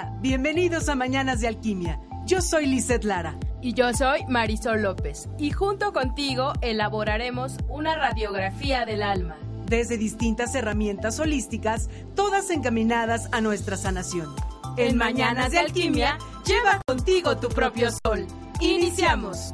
Hola, bienvenidos a Mañanas de Alquimia. Yo soy Lizeth Lara. Y yo soy Marisol López. Y junto contigo elaboraremos una radiografía del alma. Desde distintas herramientas holísticas, todas encaminadas a nuestra sanación. En Mañanas de Alquimia, lleva contigo tu propio sol. Iniciamos.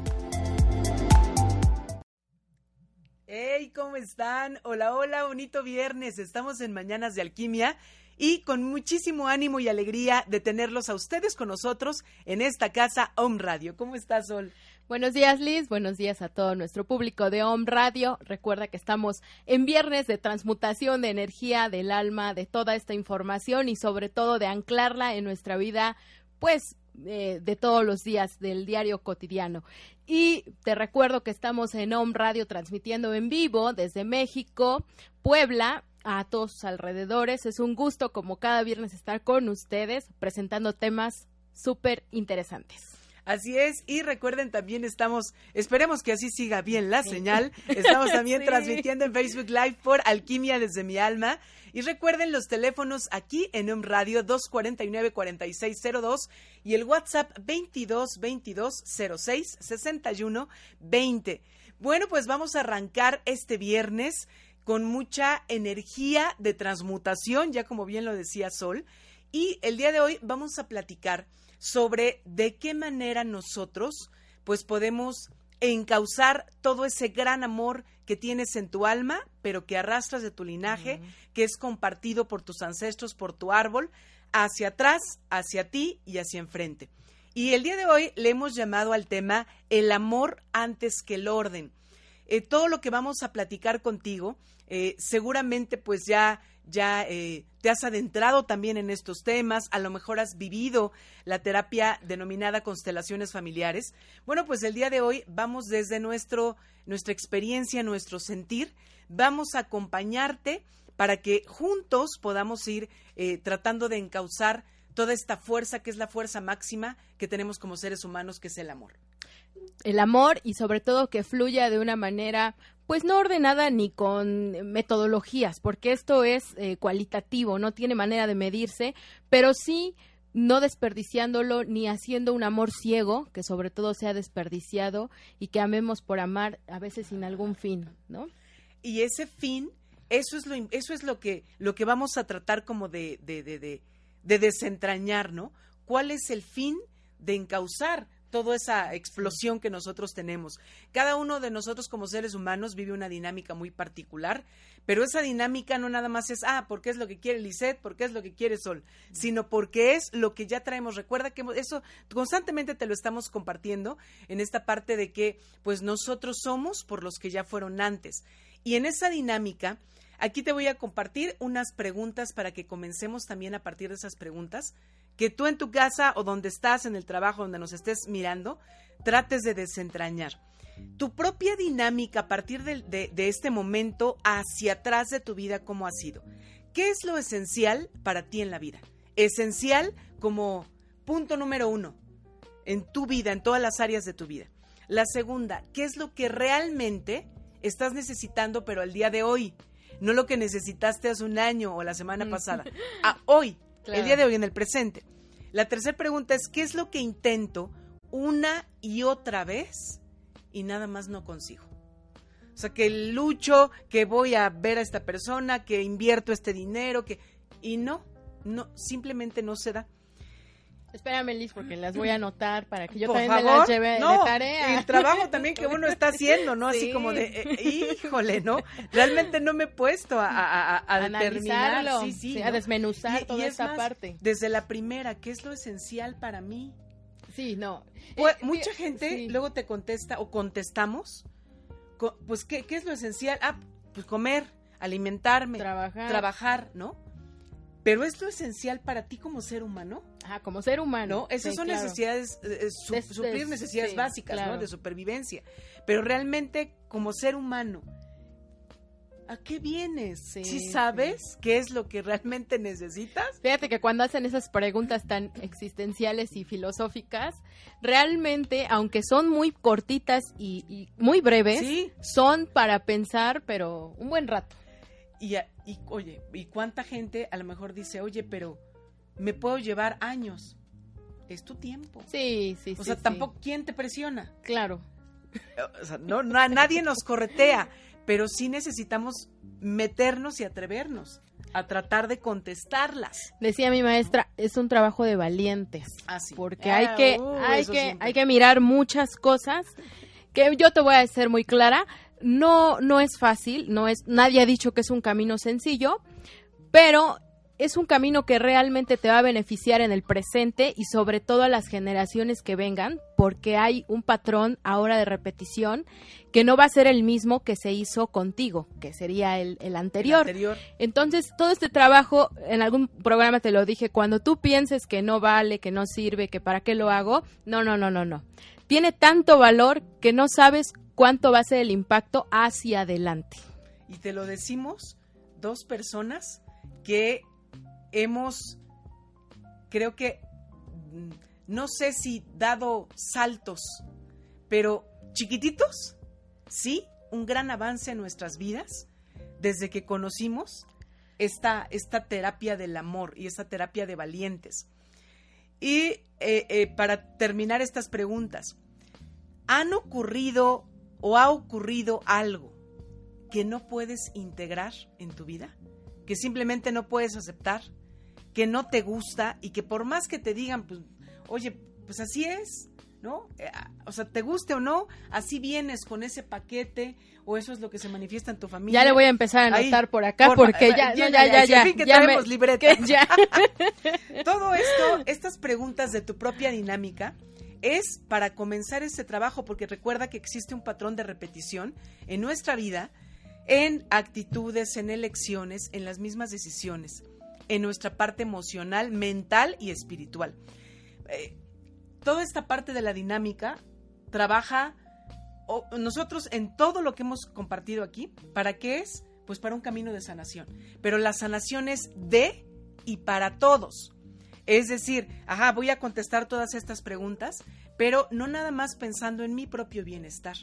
Hey, ¿cómo están? Hola, hola, bonito viernes. Estamos en Mañanas de Alquimia y con muchísimo ánimo y alegría de tenerlos a ustedes con nosotros en esta casa Home Radio. ¿Cómo estás, Sol? Buenos días, Liz. Buenos días a todo nuestro público de Home Radio. Recuerda que estamos en viernes de transmutación de energía del alma, de toda esta información y sobre todo de anclarla en nuestra vida, pues eh, de todos los días del diario cotidiano. Y te recuerdo que estamos en Home Radio transmitiendo en vivo desde México, Puebla, a todos sus alrededores. Es un gusto como cada viernes estar con ustedes presentando temas súper interesantes. Así es, y recuerden también estamos, esperemos que así siga bien la señal, estamos también transmitiendo en Facebook Live por Alquimia desde mi alma. Y recuerden los teléfonos aquí en un radio 249-4602 y el WhatsApp 22 22 06 61 20. Bueno, pues vamos a arrancar este viernes con mucha energía de transmutación, ya como bien lo decía Sol. Y el día de hoy vamos a platicar sobre de qué manera nosotros pues podemos encauzar todo ese gran amor que tienes en tu alma, pero que arrastras de tu linaje, que es compartido por tus ancestros, por tu árbol, hacia atrás, hacia ti y hacia enfrente. Y el día de hoy le hemos llamado al tema el amor antes que el orden. Eh, todo lo que vamos a platicar contigo, eh, seguramente pues ya, ya eh, te has adentrado también en estos temas, a lo mejor has vivido la terapia denominada constelaciones familiares. Bueno, pues el día de hoy vamos desde nuestro, nuestra experiencia, nuestro sentir, vamos a acompañarte para que juntos podamos ir tratando de encauzar toda esta fuerza que es la fuerza máxima que tenemos como seres humanos, que es el amor el amor y sobre todo que fluya de una manera pues no ordenada ni con metodologías, porque esto es eh, cualitativo, no tiene manera de medirse, pero sí no desperdiciándolo ni haciendo un amor ciego, que sobre todo sea desperdiciado y que amemos por amar a veces sin algún fin, ¿no? Y ese fin, eso es lo, eso es lo que, lo que vamos a tratar como de, de, de, de, de desentrañar, ¿no? ¿Cuál es el fin de encauzar toda esa explosión que nosotros tenemos. Cada uno de nosotros como seres humanos vive una dinámica muy particular, pero esa dinámica no nada más es, ah, porque es lo que quiere Lisette, porque es lo que quiere Sol, sino porque es lo que ya traemos. Recuerda que eso constantemente te lo estamos compartiendo en esta parte de que pues nosotros somos por los que ya fueron antes. Y en esa dinámica, aquí te voy a compartir unas preguntas para que comencemos también a partir de esas preguntas que tú en tu casa o donde estás, en el trabajo, donde nos estés mirando, trates de desentrañar. Tu propia dinámica a partir de, este momento hacia atrás de tu vida, ¿cómo ha sido? ¿Qué es lo esencial para ti en la vida? Esencial como punto número uno en tu vida, en todas las áreas de tu vida. La segunda, ¿qué es lo que realmente estás necesitando, pero al día de hoy? No lo que necesitaste hace un año o la semana mm. pasada. A hoy, el día de hoy, en el presente. La tercera pregunta es, ¿qué es lo que intento una y otra vez y nada más no consigo? O sea, que lucho, que voy a ver a esta persona, que invierto este dinero, que... Y no, no, simplemente no se da. Espérame, Liz, porque las voy a anotar para que yo también me las lleve de tarea. El trabajo también que uno está haciendo, ¿no? Así como de, eh, híjole, ¿no? Realmente no me he puesto a, a, a, a sí, sí, a desmenuzar toda esa parte. Desde la primera, ¿qué es lo esencial para mí? Sí, no. Pues, eh, mucha gente luego te contesta o contestamos, pues, ¿qué, ¿qué es lo esencial? Ah, pues comer, alimentarme, trabajar, trabajar ¿no? Pero es lo esencial para ti como ser humano. Ajá, como ser humano. ¿No? Esas son necesidades, eh, eh, suplir necesidades básicas, ¿no? De supervivencia. Pero realmente, como ser humano, ¿a qué vienes? Sí, sabes qué es lo que realmente necesitas? Fíjate que cuando hacen esas preguntas tan existenciales y filosóficas, realmente, aunque son muy cortitas y, y muy breves, son para pensar, pero un buen rato. Y, y, oye, ¿y cuánta gente a lo mejor dice, oye, pero me puedo llevar años. Es tu tiempo. Sí, sí, sí. O sea, sí. tampoco, ¿quién te presiona? Claro. O sea, no, na- nadie nos corretea, pero sí necesitamos meternos y atrevernos a tratar de contestarlas. Decía mi maestra, es un trabajo de valientes. Así. Porque Ah, hay que, uh, hay que, siempre. hay que mirar muchas cosas que yo te voy a ser muy clara. No, no es fácil, no es, nadie ha dicho que es un camino sencillo, pero es un camino que realmente te va a beneficiar en el presente y sobre todo a las generaciones que vengan, porque hay un patrón ahora de repetición que no va a ser el mismo que se hizo contigo, que sería el, el El anterior. anterior. Entonces, todo este trabajo, en algún programa te lo dije, cuando tú pienses que no vale, que no sirve, que para qué lo hago, no, no, no, no, no. Tiene tanto valor que no sabes cuánto va a ser el impacto hacia adelante. Y te lo decimos dos personas que hemos, creo que, mm, no sé si dado saltos, pero chiquititos, sí, un gran avance en nuestras vidas desde que conocimos esta, esta terapia del amor y esta terapia de valientes. Y eh, eh, para terminar estas preguntas, ¿han ocurrido o ha ocurrido algo que no puedes integrar en tu vida? Que simplemente no puedes aceptar, que no te gusta y que por más que te digan, pues, oye, pues así es, ¿no? Eh, O sea, te guste o no, así vienes con ese paquete o eso es lo que se manifiesta en tu familia. Ya le voy a empezar a Ahí, anotar por acá porfa, porque eh, ya, no, ya, ya, ya, ya, fin que ya libreta. que ya. Todo esto, estas preguntas de tu propia dinámica, es para comenzar este trabajo, porque recuerda que existe un patrón de repetición en nuestra vida, en actitudes, en elecciones, en las mismas decisiones, en nuestra parte emocional, mental y espiritual. Eh, toda esta parte de la dinámica trabaja nosotros en todo lo que hemos compartido aquí, ¿para qué es? Pues para un camino de sanación. Pero la sanación es de y para todos. Es decir, ajá, voy a contestar todas estas preguntas, pero no nada más pensando en mi propio bienestar.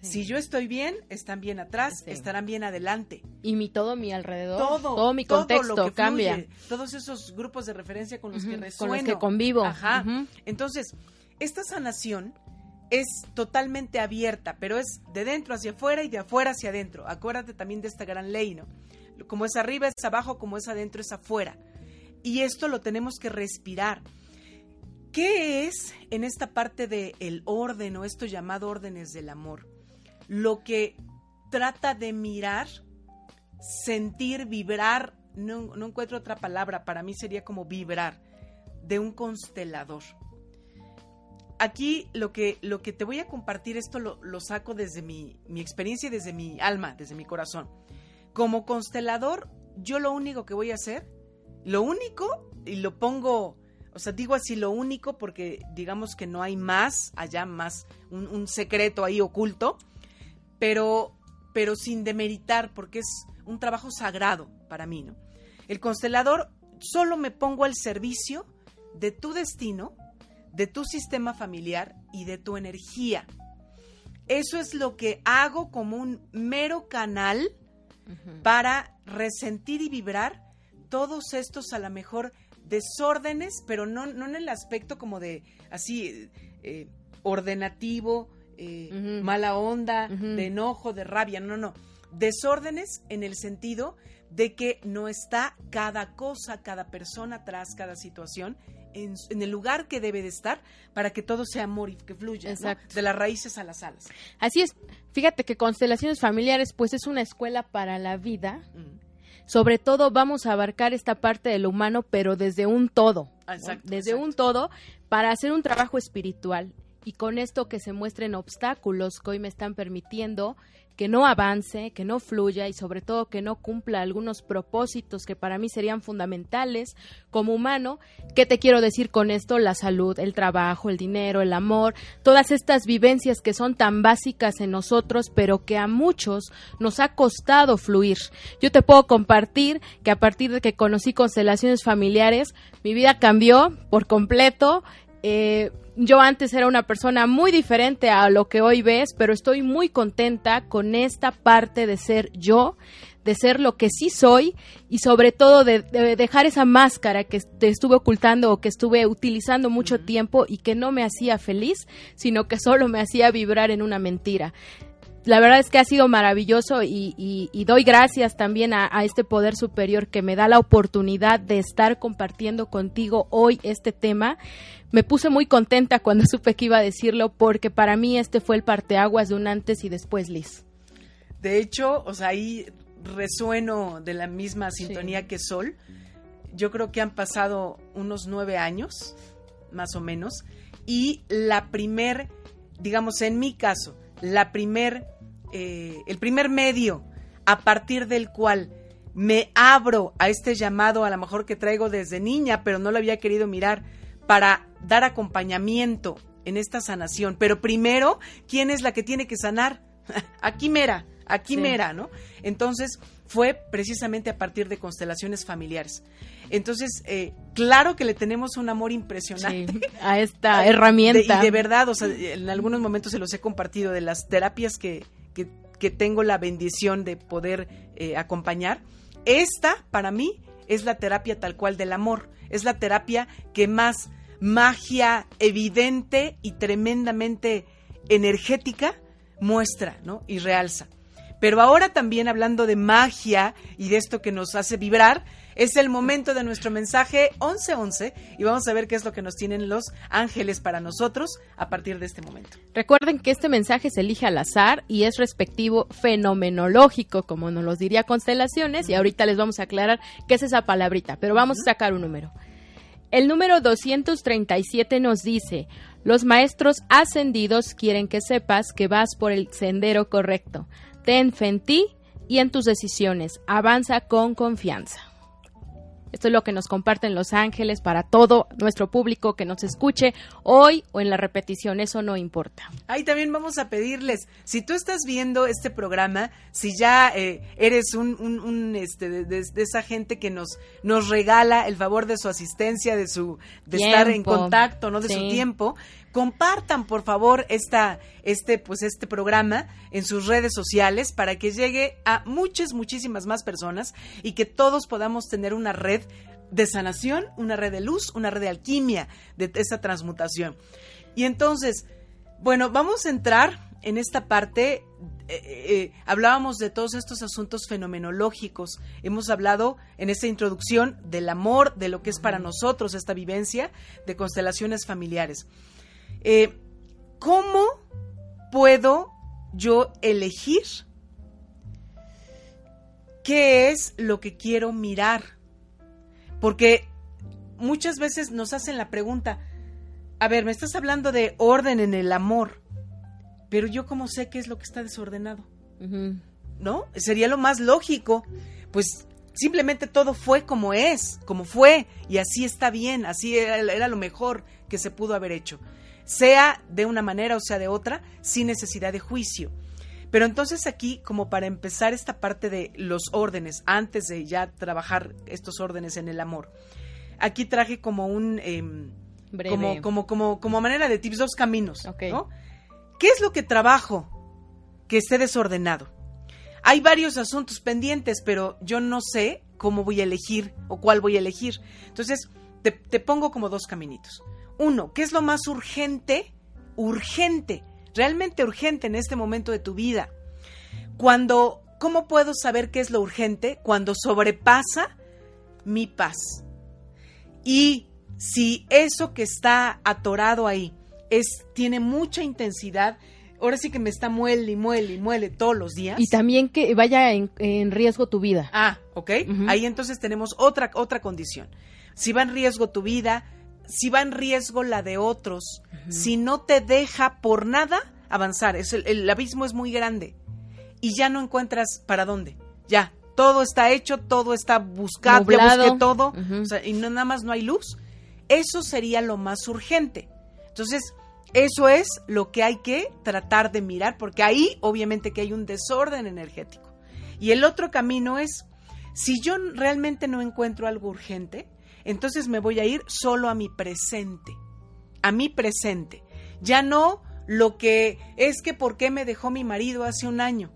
Si yo estoy bien, están bien atrás, Sí. estarán bien adelante. Y mi todo mi alrededor, Todo, todo mi todo contexto lo que cambia. fluye, todos esos grupos de referencia con los que resueno. con los que convivo. Ajá. Entonces, esta sanación es totalmente abierta, pero es de dentro hacia afuera y de afuera hacia adentro. Acuérdate también de esta gran ley, ¿no? Como es arriba es abajo, como es adentro es afuera. Y esto lo tenemos que respirar. ¿Qué es en esta parte del el orden o esto llamado órdenes del amor? Lo que trata de mirar, sentir, vibrar, no, no encuentro otra palabra, para mí sería como vibrar, de un constelador. Aquí lo que, lo que te voy a compartir, esto lo, lo saco desde mi, mi experiencia y desde mi alma, desde mi corazón. Como constelador, yo lo único que voy a hacer, lo único, y lo pongo, o sea, digo así lo único porque digamos que no hay más, allá más, un, un secreto ahí oculto, pero, pero sin demeritar porque es un trabajo sagrado para mí, ¿no? El constelador solo me pongo al servicio de tu destino, de tu sistema familiar y de tu energía. Eso es lo que hago como un mero canal para resentir y vibrar todos estos a lo mejor desórdenes, pero no, no en el aspecto como de así eh, ordenativo, eh, mala onda, de enojo, de rabia, no, no. Desórdenes en el sentido de que no está cada cosa, cada persona atrás, cada situación en, en el lugar que debe de estar para que todo sea amor y que fluya, de las raíces a las alas. Así es. Fíjate que constelaciones familiares, pues es una escuela para la vida. Mm. Sobre todo vamos a abarcar esta parte de lo humano, pero desde un todo. Desde exacto. un todo para hacer un trabajo espiritual. Y con esto que se muestren obstáculos que hoy me están permitiendo que no avance, que no fluya y sobre todo que no cumpla algunos propósitos que para mí serían fundamentales como humano. ¿Qué te quiero decir con esto? La salud, el trabajo, el dinero, el amor, todas estas vivencias que son tan básicas en nosotros, pero que a muchos nos ha costado fluir. Yo te puedo compartir que a partir de que conocí constelaciones familiares, mi vida cambió por completo. Eh, yo antes era una persona muy diferente a lo que hoy ves, pero estoy muy contenta con esta parte de ser yo, de ser lo que sí soy y sobre todo de, dejar esa máscara que te estuve ocultando o que estuve utilizando mucho tiempo y que no me hacía feliz, sino que solo me hacía vibrar en una mentira la verdad es que ha sido maravilloso y, doy gracias también a, este poder superior que me da la oportunidad de estar compartiendo contigo hoy este tema. Me puse muy contenta cuando supe que iba a decirlo porque para mí este fue el parteaguas de un antes y después, Liz. De hecho, o sea, ahí resueno de la misma sintonía que Sol. Yo creo que han pasado unos nueve años, más o menos, y la primer, digamos, en mi caso, la primer eh, el primer medio a partir del cual me abro a este llamado, a lo mejor que traigo desde niña, pero no lo había querido mirar, para dar acompañamiento en esta sanación. Pero primero, ¿quién es la que tiene que sanar? aquí mera, aquí mera, ¿no? Entonces, fue precisamente a partir de constelaciones familiares. Entonces, eh, claro que le tenemos un amor impresionante a esta herramienta. y de verdad, o sea, en algunos momentos se los he compartido de las terapias que, que, tengo la bendición de poder eh, acompañar. Esta, para mí, es la terapia tal cual del amor. Es la terapia que más magia evidente y tremendamente energética muestra ¿no? y realza. Pero ahora también hablando de magia y de esto que nos hace vibrar, es el momento de nuestro mensaje 1111 y vamos a ver qué es lo que nos tienen los ángeles para nosotros a partir de este momento. Recuerden que este mensaje se elige al azar y es respectivo fenomenológico, como nos lo diría Constelaciones, y ahorita les vamos a aclarar qué es esa palabrita, pero vamos a sacar un número. El número 237 nos dice, los maestros ascendidos quieren que sepas que vas por el sendero correcto. Ten fe en ti y en tus decisiones. Avanza con confianza. Esto es lo que nos comparten Los Ángeles para todo nuestro público que nos escuche hoy o en la repetición, eso no importa. Ahí también vamos a pedirles, si tú estás viendo este programa, si ya eh, eres un, este, de, esa gente que nos, nos regala el favor de su asistencia, de su de estar en contacto, no de su tiempo, compartan por favor esta, este, pues este programa en sus redes sociales para que llegue a muchas, muchísimas más personas y que todos podamos tener una red de sanación, una red de luz, una red de alquimia de esa transmutación. Y entonces, bueno, vamos a entrar en esta parte. Eh, eh, eh, hablábamos de todos estos asuntos fenomenológicos. Hemos hablado en esta introducción del amor, de lo que es para nosotros esta vivencia de constelaciones familiares. Eh, ¿Cómo puedo yo elegir qué es lo que quiero mirar? Porque muchas veces nos hacen la pregunta, a ver, me estás hablando de orden en el amor, pero yo cómo sé qué es lo que está desordenado. ¿No? Sería lo más lógico. Pues simplemente todo fue como es, como fue, y así está bien, así era lo mejor que se pudo haber hecho sea de una manera o sea de otra, sin necesidad de juicio. Pero entonces aquí, como para empezar esta parte de los órdenes, antes de ya trabajar estos órdenes en el amor, aquí traje como un... Em, como, como, como, como manera de tips, dos caminos. ¿Qué es lo que trabajo que esté desordenado? Hay varios asuntos pendientes, pero yo no sé cómo voy a elegir o cuál voy a elegir. Entonces, te, te pongo como dos caminitos. Uno, ¿qué es lo más urgente? Urgente, realmente urgente en este momento de tu vida. Cuando, ¿cómo puedo saber qué es lo urgente? Cuando sobrepasa mi paz. Y si eso que está atorado ahí es, tiene mucha intensidad, ahora sí que me está muele y muele y muele todos los días. Y también que vaya en, riesgo tu vida. Ah, ok. Ahí entonces tenemos otra, otra condición. Si va en riesgo tu vida, si va en riesgo la de otros, si no te deja por nada avanzar. Es el, abismo es muy grande y ya no encuentras para dónde. Ya, todo está hecho, todo está buscado, ya busqué todo, y no, nada más no hay luz. Eso sería lo más urgente. Entonces, eso es lo que hay que tratar de mirar, porque ahí obviamente que hay un desorden energético. Y el otro camino es, si yo realmente no encuentro algo urgente, entonces me voy a ir solo a mi presente, a mi presente. Ya no lo que es que por qué me dejó mi marido hace un año,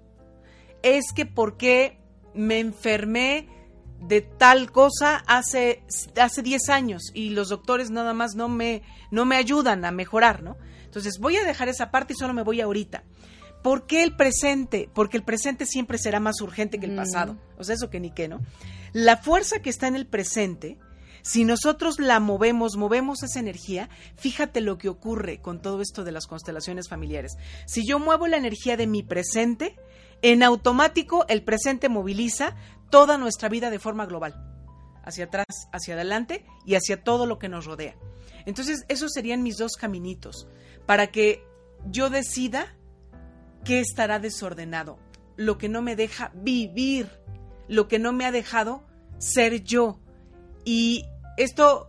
es que por qué me enfermé de tal cosa hace hace 10 años y los doctores nada más no me no me ayudan a mejorar, ¿no? Entonces, voy a dejar esa parte y solo me voy ahorita. ¿Por qué el presente? Porque el presente siempre será más urgente que el pasado. O sea, eso que ni qué, ¿no? La fuerza que está en el presente, si nosotros la movemos, movemos esa energía, fíjate lo que ocurre con todo esto de las constelaciones familiares. Si yo muevo la energía de mi presente, en automático el presente moviliza toda nuestra vida de forma global, hacia atrás, hacia adelante y hacia todo lo que nos rodea. Entonces, esos serían mis dos caminitos, para que yo decida qué estará desordenado, lo que no me deja vivir, lo que no me ha dejado ser yo. Y esto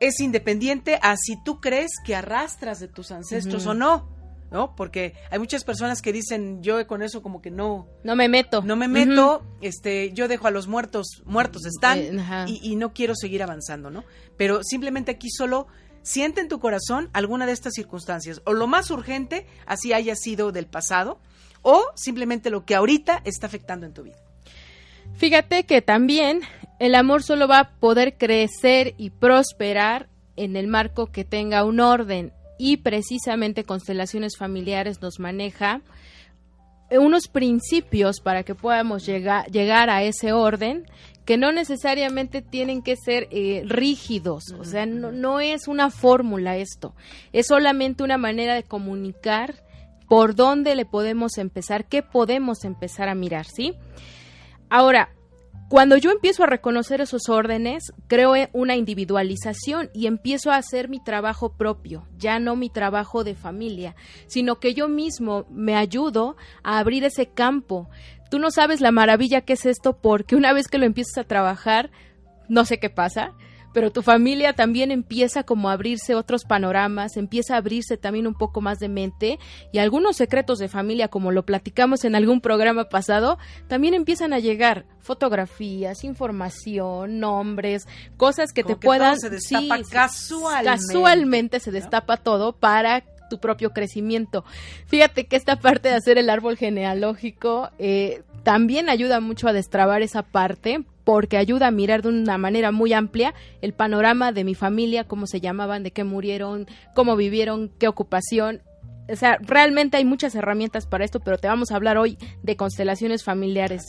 es independiente a si tú crees que arrastras de tus ancestros o no. ¿no? Porque hay muchas personas que dicen, yo con eso como que no... No me meto. No me meto, este, yo dejo a los muertos, muertos están, eh, y, y, no quiero seguir avanzando, ¿no? Pero simplemente aquí solo siente en tu corazón alguna de estas circunstancias, o lo más urgente, así haya sido del pasado, o simplemente lo que ahorita está afectando en tu vida. Fíjate que también el amor solo va a poder crecer y prosperar en el marco que tenga un orden y precisamente constelaciones familiares nos maneja unos principios para que podamos llegar, llegar a ese orden que no necesariamente tienen que ser eh, rígidos, o sea, no, no es una fórmula esto, es solamente una manera de comunicar por dónde le podemos empezar, qué podemos empezar a mirar, ¿sí? Ahora, cuando yo empiezo a reconocer esos órdenes, creo una individualización y empiezo a hacer mi trabajo propio, ya no mi trabajo de familia, sino que yo mismo me ayudo a abrir ese campo. Tú no sabes la maravilla que es esto porque una vez que lo empiezas a trabajar, no sé qué pasa, pero tu familia también empieza como a abrirse otros panoramas, empieza a abrirse también un poco más de mente y algunos secretos de familia, como lo platicamos en algún programa pasado, también empiezan a llegar fotografías, información, nombres, cosas que te puedan... se destapa casualmente. Casualmente se destapa todo para tu propio crecimiento. Fíjate que esta parte de hacer el árbol genealógico eh, también ayuda mucho a destrabar esa parte porque ayuda a mirar de una manera muy amplia el panorama de mi familia, cómo se llamaban, de qué murieron, cómo vivieron, qué ocupación. O sea, realmente hay muchas herramientas para esto, pero te vamos a hablar hoy de constelaciones familiares.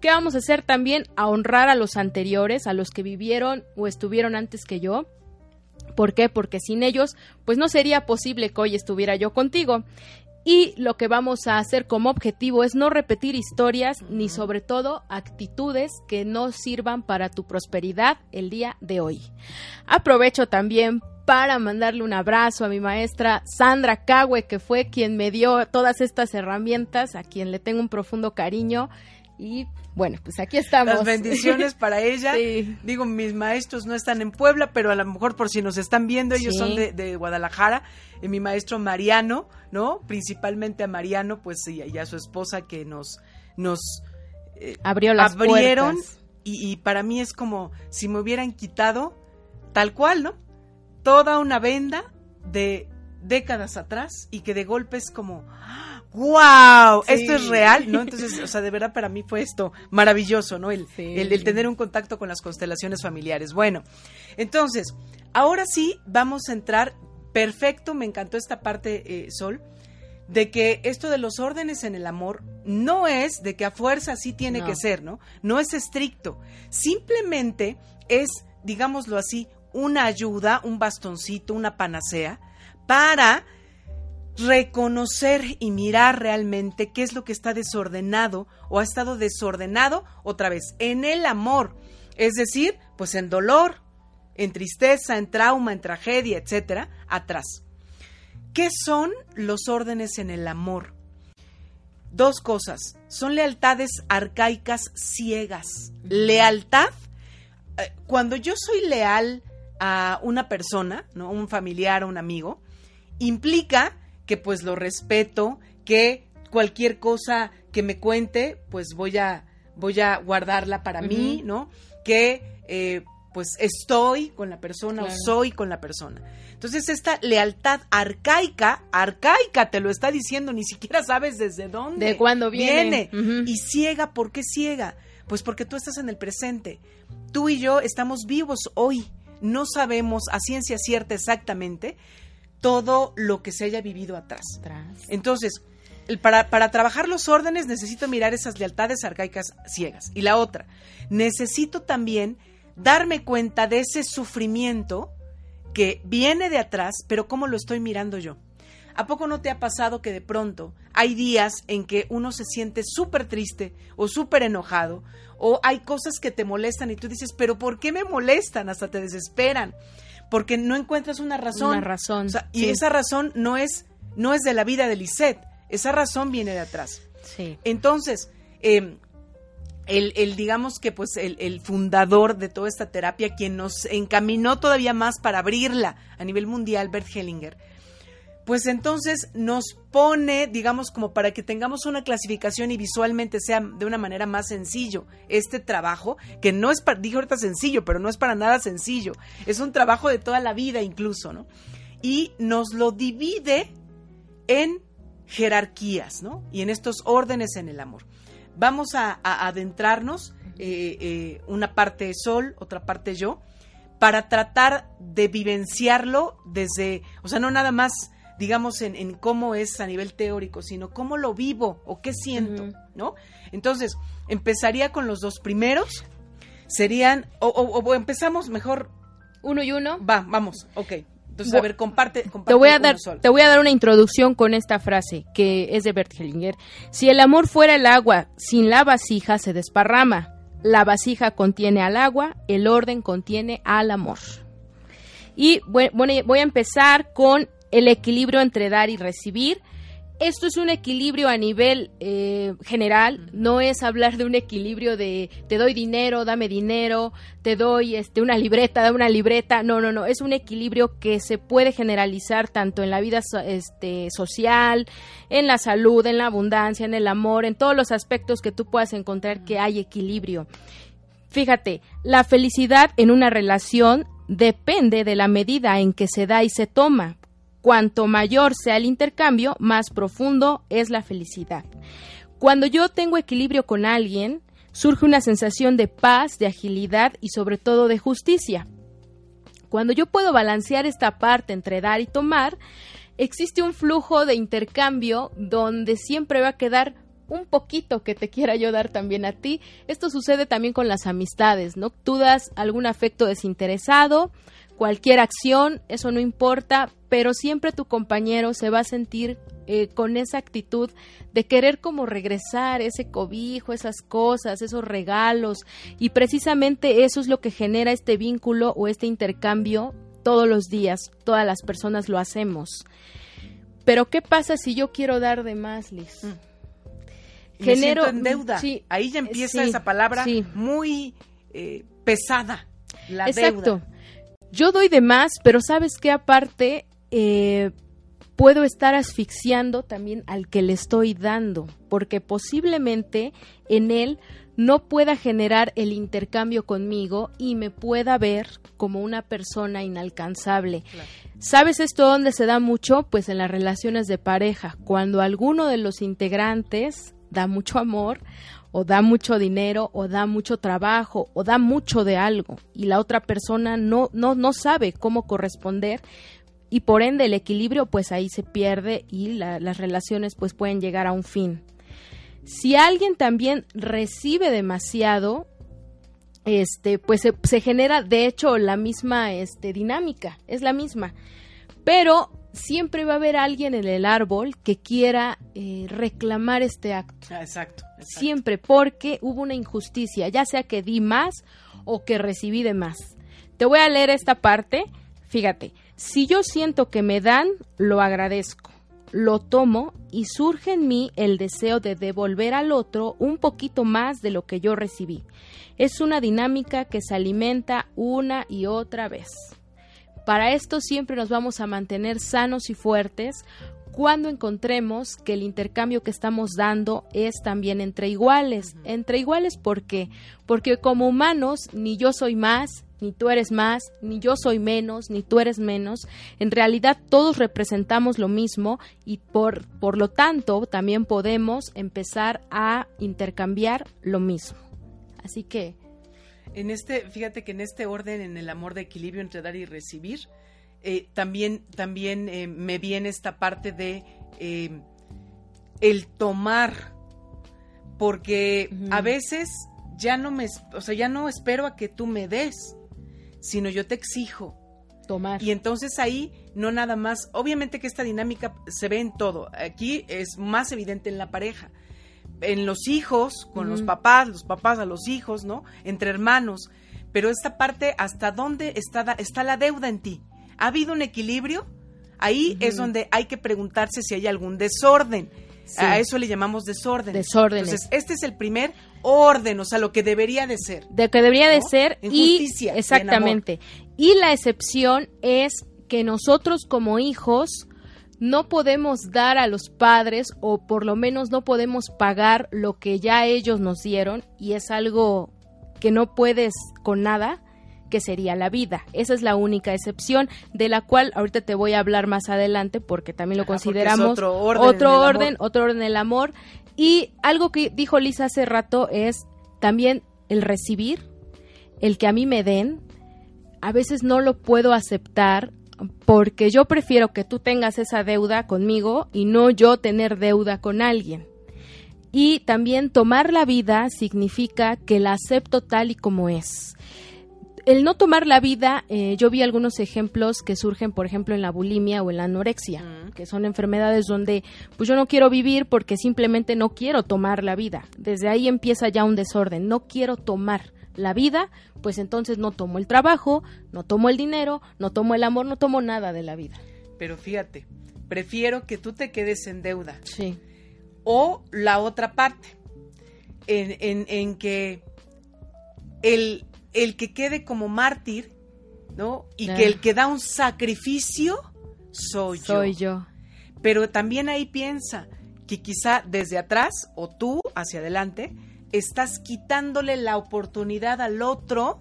¿Qué vamos a hacer también? A honrar a los anteriores, a los que vivieron o estuvieron antes que yo. ¿Por qué? Porque sin ellos, pues no sería posible que hoy estuviera yo contigo y lo que vamos a hacer como objetivo es no repetir historias ni sobre todo actitudes que no sirvan para tu prosperidad el día de hoy. Aprovecho también para mandarle un abrazo a mi maestra Sandra Cagüe, que fue quien me dio todas estas herramientas, a quien le tengo un profundo cariño y bueno, pues aquí estamos. Las bendiciones para ella. Digo, mis maestros no están en Puebla, pero a lo mejor por si nos están viendo, ellos son de, Guadalajara. Y mi maestro Mariano, ¿no? Principalmente a Mariano, pues y, a su esposa que nos, nos eh, Abrió las abrieron. Y, y para mí es como si me hubieran quitado, tal cual, ¿no? Toda una venda de décadas atrás y que de golpe es como wow, esto es real, ¿no? Entonces, o sea, de verdad para mí fue esto maravilloso, ¿no? El, el, tener un contacto con las constelaciones familiares. Bueno, entonces, ahora sí vamos a entrar, perfecto, me encantó esta parte, eh, Sol, de que esto de los órdenes en el amor no es de que a fuerza sí tiene que ser, ¿no? No es estricto, simplemente es, digámoslo así, una ayuda, un bastoncito, una panacea para reconocer y mirar realmente qué es lo que está desordenado o ha estado desordenado otra vez en el amor, es decir, pues en dolor, en tristeza, en trauma, en tragedia, etcétera, atrás. ¿Qué son los órdenes en el amor? Dos cosas, son lealtades arcaicas ciegas. Lealtad, eh, cuando yo soy leal a una persona, ¿no? un familiar, un amigo, implica que pues lo respeto, que cualquier cosa que me cuente, pues voy a, voy a guardarla para mí, ¿no? Que eh, pues estoy con la persona o soy con la persona. Entonces esta lealtad arcaica, arcaica te lo está diciendo, ni siquiera sabes desde dónde. De cuándo viene. Y ciega, ¿por qué ciega? Pues porque tú estás en el presente. Tú y yo estamos vivos hoy. No sabemos a ciencia cierta exactamente todo lo que se haya vivido atrás. Entonces, para, para, trabajar los órdenes necesito mirar esas lealtades arcaicas ciegas. Y la otra, necesito también darme cuenta de ese sufrimiento que viene de atrás, pero cómo lo estoy mirando yo. ¿A poco no te ha pasado que de pronto hay días en que uno se siente súper triste o súper enojado o hay cosas que te molestan y tú dices, pero ¿por qué me molestan? Hasta te desesperan. Porque no encuentras una razón. Una razón. Y esa razón no es, no es de la vida de Lisette. Esa razón viene de atrás. Sí. Entonces, eh, el, el, digamos que pues el, el, fundador de toda esta terapia, quien nos encaminó todavía más para abrirla a nivel mundial, Bert Hellinger, pues entonces nos pone, digamos, como para que tengamos una clasificación y visualmente sea de una manera más sencillo este trabajo, que no es, para, dije ahorita sencillo, pero no es para nada sencillo, es un trabajo de toda la vida incluso, ¿no? Y nos lo divide en jerarquías, ¿no? Y en estos órdenes en el amor. Vamos a, adentrarnos, eh, eh, una parte sol, otra parte yo, para tratar de vivenciarlo desde, o sea, no nada más digamos, en, en, cómo es a nivel teórico, sino cómo lo vivo o qué siento, uh -huh. ¿no? Entonces, empezaría con los dos primeros, serían, o, o, o, empezamos mejor. Uno y uno. Va, vamos, ok. Entonces, a ver, comparte, comparte te voy a dar, te voy a dar una introducción con esta frase que es de Bert Hellinger. Si el amor fuera el agua, sin la vasija se desparrama. La vasija contiene al agua, el orden contiene al amor. Y bueno, voy a empezar con el equilibrio entre dar y recibir. Esto es un equilibrio a nivel eh, general, no es hablar de un equilibrio de te doy dinero, dame dinero, te doy este, una libreta, dame una libreta, no, no, no, es un equilibrio que se puede generalizar tanto en la vida este, social, en la salud, en la abundancia, en el amor, en todos los aspectos que tú puedas encontrar que hay equilibrio. Fíjate, la felicidad en una relación depende de la medida en que se da y se toma. Cuanto mayor sea el intercambio, más profundo es la felicidad. Cuando yo tengo equilibrio con alguien, surge una sensación de paz, de agilidad y sobre todo de justicia. Cuando yo puedo balancear esta parte entre dar y tomar, existe un flujo de intercambio donde siempre va a quedar un poquito que te quiera yo dar también a ti. Esto sucede también con las amistades, ¿no? Tú das algún afecto desinteresado, cualquier acción, eso no importa, pero siempre tu compañero se va a sentir eh, con esa actitud de querer como regresar ese cobijo, esas cosas, esos regalos, y precisamente eso es lo que genera este vínculo o este intercambio todos los días, todas las personas lo hacemos. Pero ¿qué pasa si yo quiero dar de más, Liz? Mm. Genero en deuda. Sí, Ahí ya empieza sí, esa palabra sí. muy eh, pesada. La Exacto. deuda yo doy de más, pero sabes que aparte eh, puedo estar asfixiando también al que le estoy dando, porque posiblemente en él no pueda generar el intercambio conmigo y me pueda ver como una persona inalcanzable. Claro. ¿Sabes esto dónde se da mucho? Pues en las relaciones de pareja, cuando alguno de los integrantes da mucho amor o da mucho dinero o da mucho trabajo o da mucho de algo y la otra persona no, no, no sabe cómo corresponder y por ende el equilibrio pues ahí se pierde y la, las relaciones pues pueden llegar a un fin. Si alguien también recibe demasiado, este, pues se, se genera de hecho la misma este, dinámica, es la misma. Pero siempre va a haber alguien en el árbol que quiera eh, reclamar este acto. Ah, exacto, exacto, Siempre, porque hubo una injusticia, ya sea que di más o que recibí de más. Te voy a leer esta parte. Fíjate, si yo siento que me dan, lo agradezco, lo tomo y surge en mí el deseo de devolver al otro un poquito más de lo que yo recibí. Es una dinámica que se alimenta una y otra vez. Para esto siempre nos vamos a mantener sanos y fuertes cuando encontremos que el intercambio que estamos dando es también entre iguales. Entre iguales, ¿por qué? Porque como humanos, ni yo soy más, ni tú eres más, ni yo soy menos, ni tú eres menos. En realidad todos representamos lo mismo y por, por lo tanto también podemos empezar a intercambiar lo mismo. Así que... En este, fíjate que en este orden, en el amor de equilibrio entre dar y recibir, eh, también, también eh, me viene esta parte de eh, el tomar, porque a veces ya no me, o sea, ya no espero a que tú me des, sino yo te exijo. Tomar. Y entonces ahí no nada más, obviamente que esta dinámica se ve en todo, aquí es más evidente en la pareja, en los hijos, con los papás, los papás a los hijos, ¿no? Entre hermanos, pero esta parte, ¿hasta dónde está, está la deuda en ti? ¿Ha habido un equilibrio? Ahí es donde hay que preguntarse si hay algún desorden. A eso le llamamos desorden. Desorden. Entonces, este es el primer orden, o sea, lo que debería de ser. De que debería de ser y exactamente. Y, la excepción es que nosotros como hijos no podemos dar a los padres o por lo menos no podemos pagar lo que ya ellos nos dieron y es algo que no puedes con nada que sería la vida. Esa es la única excepción de la cual ahorita te voy a hablar más adelante porque también lo consideramos otro orden, otro orden, otro orden del amor. Y algo que dijo Lisa hace rato es también el recibir, el que a mí me den, a veces no lo puedo aceptar porque yo prefiero que tú tengas esa deuda conmigo y no yo tener deuda con alguien. Y también tomar la vida significa que la acepto tal y como es el no tomar la vida, eh, yo vi algunos ejemplos que surgen, por ejemplo, en la bulimia o en la anorexia, que son enfermedades donde pues yo no quiero vivir porque simplemente no quiero tomar la vida. Desde ahí empieza ya un desorden, no quiero tomar la vida, pues entonces no tomo el trabajo, no tomo el dinero, no tomo el amor, no tomo nada de la vida. Pero fíjate, prefiero que tú te quedes en deuda. Sí. O la otra parte, en, en, en que el, el que quede como mártir, ¿no? Y que el que da un sacrificio soy, soy yo. Pero también ahí piensa que quizá desde atrás o tú hacia adelante estás quitándole la oportunidad al otro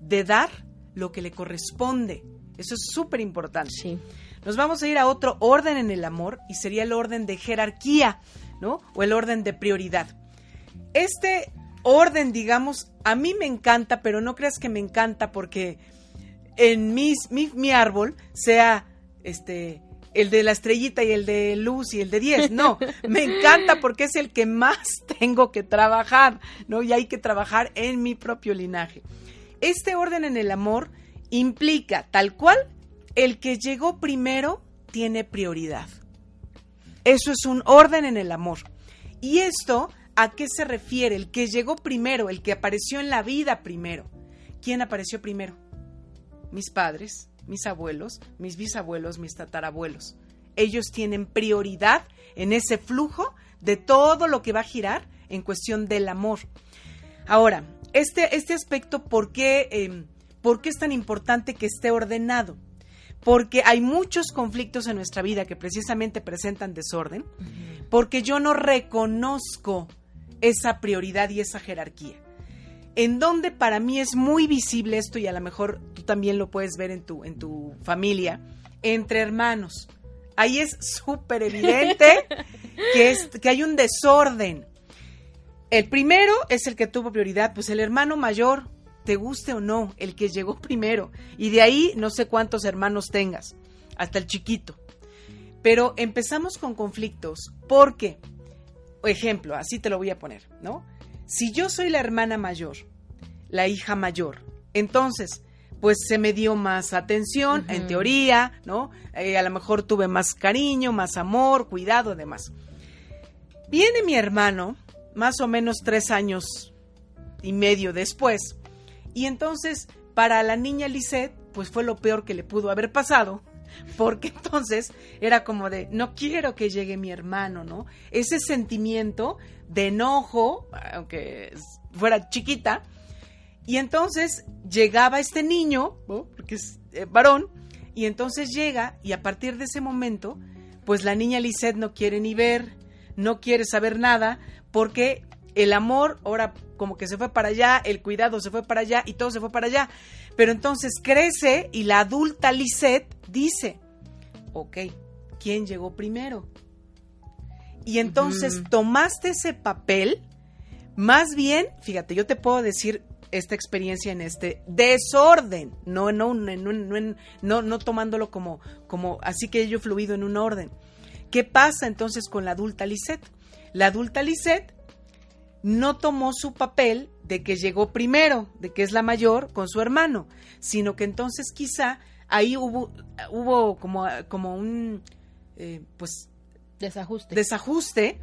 de dar lo que le corresponde. Eso es súper importante. Sí. Nos vamos a ir a otro orden en el amor y sería el orden de jerarquía, ¿no? O el orden de prioridad. Este orden, digamos, a mí me encanta, pero no creas que me encanta porque en mis, mi, mi árbol sea este el de la estrellita y el de luz y el de 10. No, me encanta porque es el que más tengo que trabajar, ¿no? Y hay que trabajar en mi propio linaje. Este orden en el amor implica, tal cual, el que llegó primero tiene prioridad. Eso es un orden en el amor. Y esto ¿A qué se refiere? El que llegó primero, el que apareció en la vida primero. ¿Quién apareció primero? Mis padres, mis abuelos, mis bisabuelos, mis tatarabuelos. Ellos tienen prioridad en ese flujo de todo lo que va a girar en cuestión del amor. Ahora, este, este aspecto, ¿por qué, em, ¿por qué es tan importante que esté ordenado? porque hay muchos conflictos en nuestra vida que precisamente presentan desorden, porque yo no reconozco esa prioridad y esa jerarquía. En donde para mí es muy visible esto y a lo mejor tú también lo puedes ver en tu, en tu familia, entre hermanos. Ahí es súper evidente que, es, que hay un desorden. El primero es el que tuvo prioridad, pues el hermano mayor, te guste o no, el que llegó primero. Y de ahí no sé cuántos hermanos tengas, hasta el chiquito. Pero empezamos con conflictos porque ejemplo, así te lo voy a poner, ¿no? Si yo soy la hermana mayor, la hija mayor, entonces, pues se me dio más atención, en teoría, ¿no? Eh, a lo mejor tuve más cariño, más amor, cuidado, demás. Viene mi hermano, más o menos tres años y medio después, y entonces, para la niña Lisette, pues fue lo peor que le pudo haber pasado, porque entonces era como de, no quiero que llegue mi hermano, ¿no? Ese sentimiento de enojo, aunque fuera chiquita, y entonces llegaba este niño, porque es eh, varón, y entonces llega, y a partir de ese momento, pues la niña Lisette no quiere ni ver, no quiere saber nada, porque el amor ahora como que se fue para allá, el cuidado se fue para allá y todo se fue para allá. Pero entonces crece y la adulta Lisette dice, ok, ¿quién llegó primero? Y entonces tomaste ese papel Más bien, fíjate, yo te puedo decir esta experiencia en este desorden, no, no, no, no, no tomándolo como, como así que ello fluido en un orden. ¿Qué pasa entonces con la adulta Lisette? La adulta Lisette no tomó su papel de que llegó primero, de que es la mayor con su hermano, sino que entonces quizá ahí hubo, hubo como, como un, eh, pues, desajuste, desajuste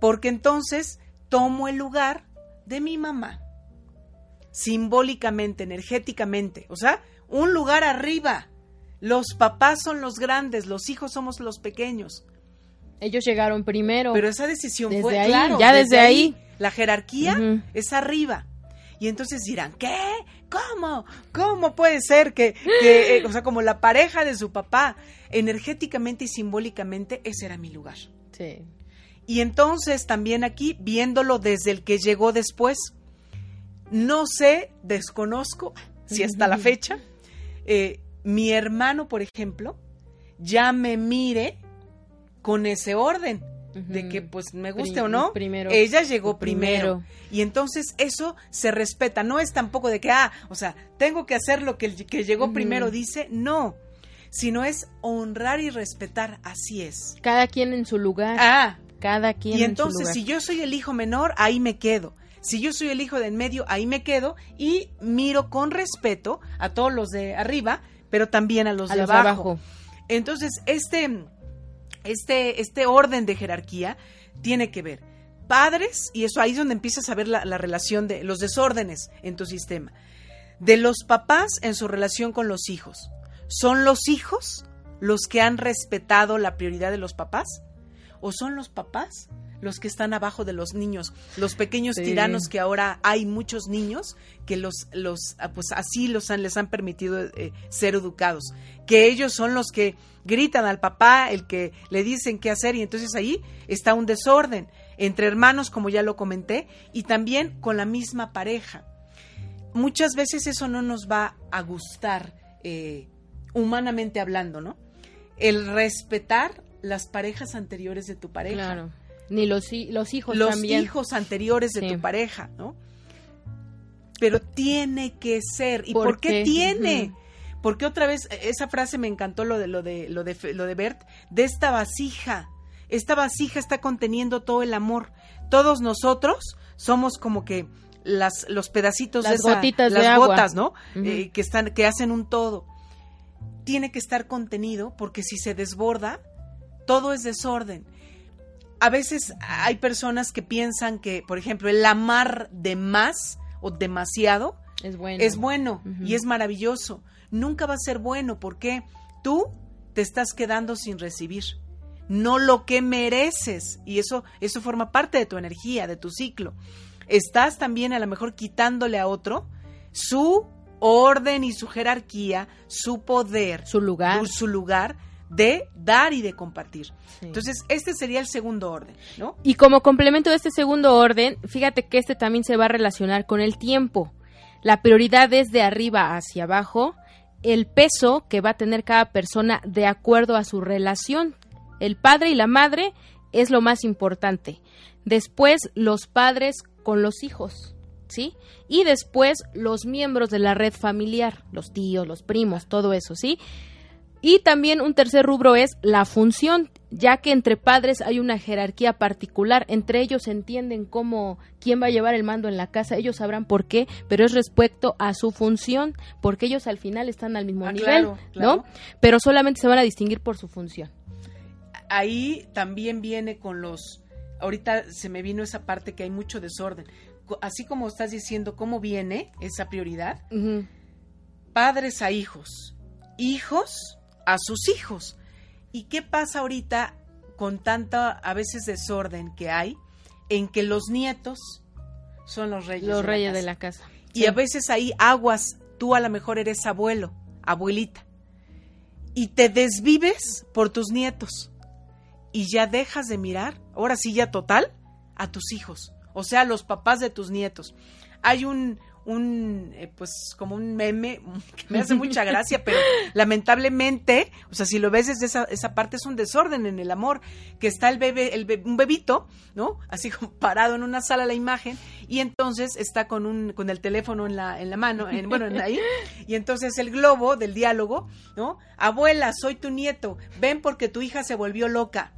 porque entonces tomo el lugar de mi mamá, simbólicamente, energéticamente, o sea, un lugar arriba. Los papás son los grandes, los hijos somos los pequeños. Ellos llegaron primero. Pero esa decisión desde fue ahí, ya desde, ahí. La jerarquía es arriba. Y entonces dirán, ¿qué? ¿Cómo? ¿Cómo puede ser que, eh, o sea, como la pareja de su papá, energéticamente y simbólicamente, ese era mi lugar? Sí. Y entonces también aquí, viéndolo desde el que llegó después, no sé, desconozco si hasta la fecha, eh, mi hermano, por ejemplo, ya me mire con ese orden de que pues me guste o no, primero, ella llegó primero. Y entonces eso se respeta, no es tampoco de que, ah, o sea, tengo que hacer lo que el que llegó primero dice, no, sino es honrar y respetar, así es. Cada quien en su lugar. Ah. Cada quien y entonces, si yo soy el hijo menor, ahí me quedo. Si yo soy el hijo del medio, ahí me quedo y miro con respeto a todos los de arriba, pero también a los, de, abajo. Entonces, este este, este orden de jerarquía tiene que ver padres, y eso ahí es donde empiezas a ver la, la relación de los desórdenes en tu sistema, de los papás en su relación con los hijos. ¿Son los hijos los que han respetado la prioridad de los papás? ¿O son los papás los que están abajo de los niños, los pequeños tiranos que ahora hay muchos niños que los, los ah, pues así los han, les han permitido eh, ser educados, que ellos son los que gritan al papá, el que le dicen qué hacer y entonces ahí está un desorden entre hermanos, como ya lo comenté, y también con la misma pareja. Muchas veces eso no nos va a gustar eh, humanamente hablando, ¿no? El respetar las parejas anteriores de tu pareja. Claro ni los, los hijos los hijos anteriores de tu pareja, ¿no? Pero tiene que ser. ¿Y por, qué, tiene? Porque otra vez, e, esa frase me encantó lo de lo de lo de lo de Bert, de esta vasija. Esta vasija está conteniendo todo el amor. Todos nosotros somos como que las los pedacitos las de esa, gotitas las de gotas, ¿no? Eh, que están que hacen un todo. Tiene que estar contenido porque si se desborda, todo es desorden a veces hay personas que piensan que, por ejemplo, el amar de más o demasiado es bueno, es bueno y es maravilloso. Nunca va a ser bueno. Porque tú te estás quedando sin recibir, no lo que mereces. Y eso eso forma parte de tu energía, de tu ciclo. Estás también a lo mejor quitándole a otro su orden y su jerarquía, su poder, su lugar, su lugar de dar y de compartir. Entonces, este sería el segundo orden, ¿no? Y como complemento de este segundo orden, fíjate que este también se va a relacionar con el tiempo. La prioridad es de arriba hacia abajo, el peso que va a tener cada persona de acuerdo a su relación. El padre y la madre es lo más importante. Después, los padres con los hijos. ¿Sí? Y después los miembros de la red familiar, los tíos, los primos, todo eso, ¿sí? Y también un tercer rubro es la función, ya que entre padres hay una jerarquía particular, entre ellos entienden cómo quién va a llevar el mando en la casa, ellos sabrán por qué, pero es respecto a su función, porque ellos al final están al mismo Ah, nivel, claro, claro. ¿no? Pero solamente se van a distinguir por su función. Ahí también viene con los, ahorita se me vino esa parte que hay mucho desorden. Así como estás diciendo cómo viene esa prioridad, padres a hijos, hijos a sus hijos. ¿Y qué pasa ahorita con tanta a veces desorden que hay en que los nietos son los reyes? Los de la reyes casa? de la casa. Y a veces ahí aguas, tú a lo mejor eres abuelo, abuelita, y te desvives por tus nietos y ya dejas de mirar, ahora sí ya total, a tus hijos, o sea, los papás de tus nietos. Hay un, un eh, pues como un meme que me hace mucha gracia, pero lamentablemente, o sea, si lo ves desde esa, esa parte es un desorden en el amor, que está el bebé, el un bebito, ¿no? Así como parado en una sala la imagen y entonces está con un con el teléfono en la en la mano, en, bueno, en ahí, y entonces el globo del diálogo, ¿no? Abuela, soy tu nieto, ven porque tu hija se volvió loca.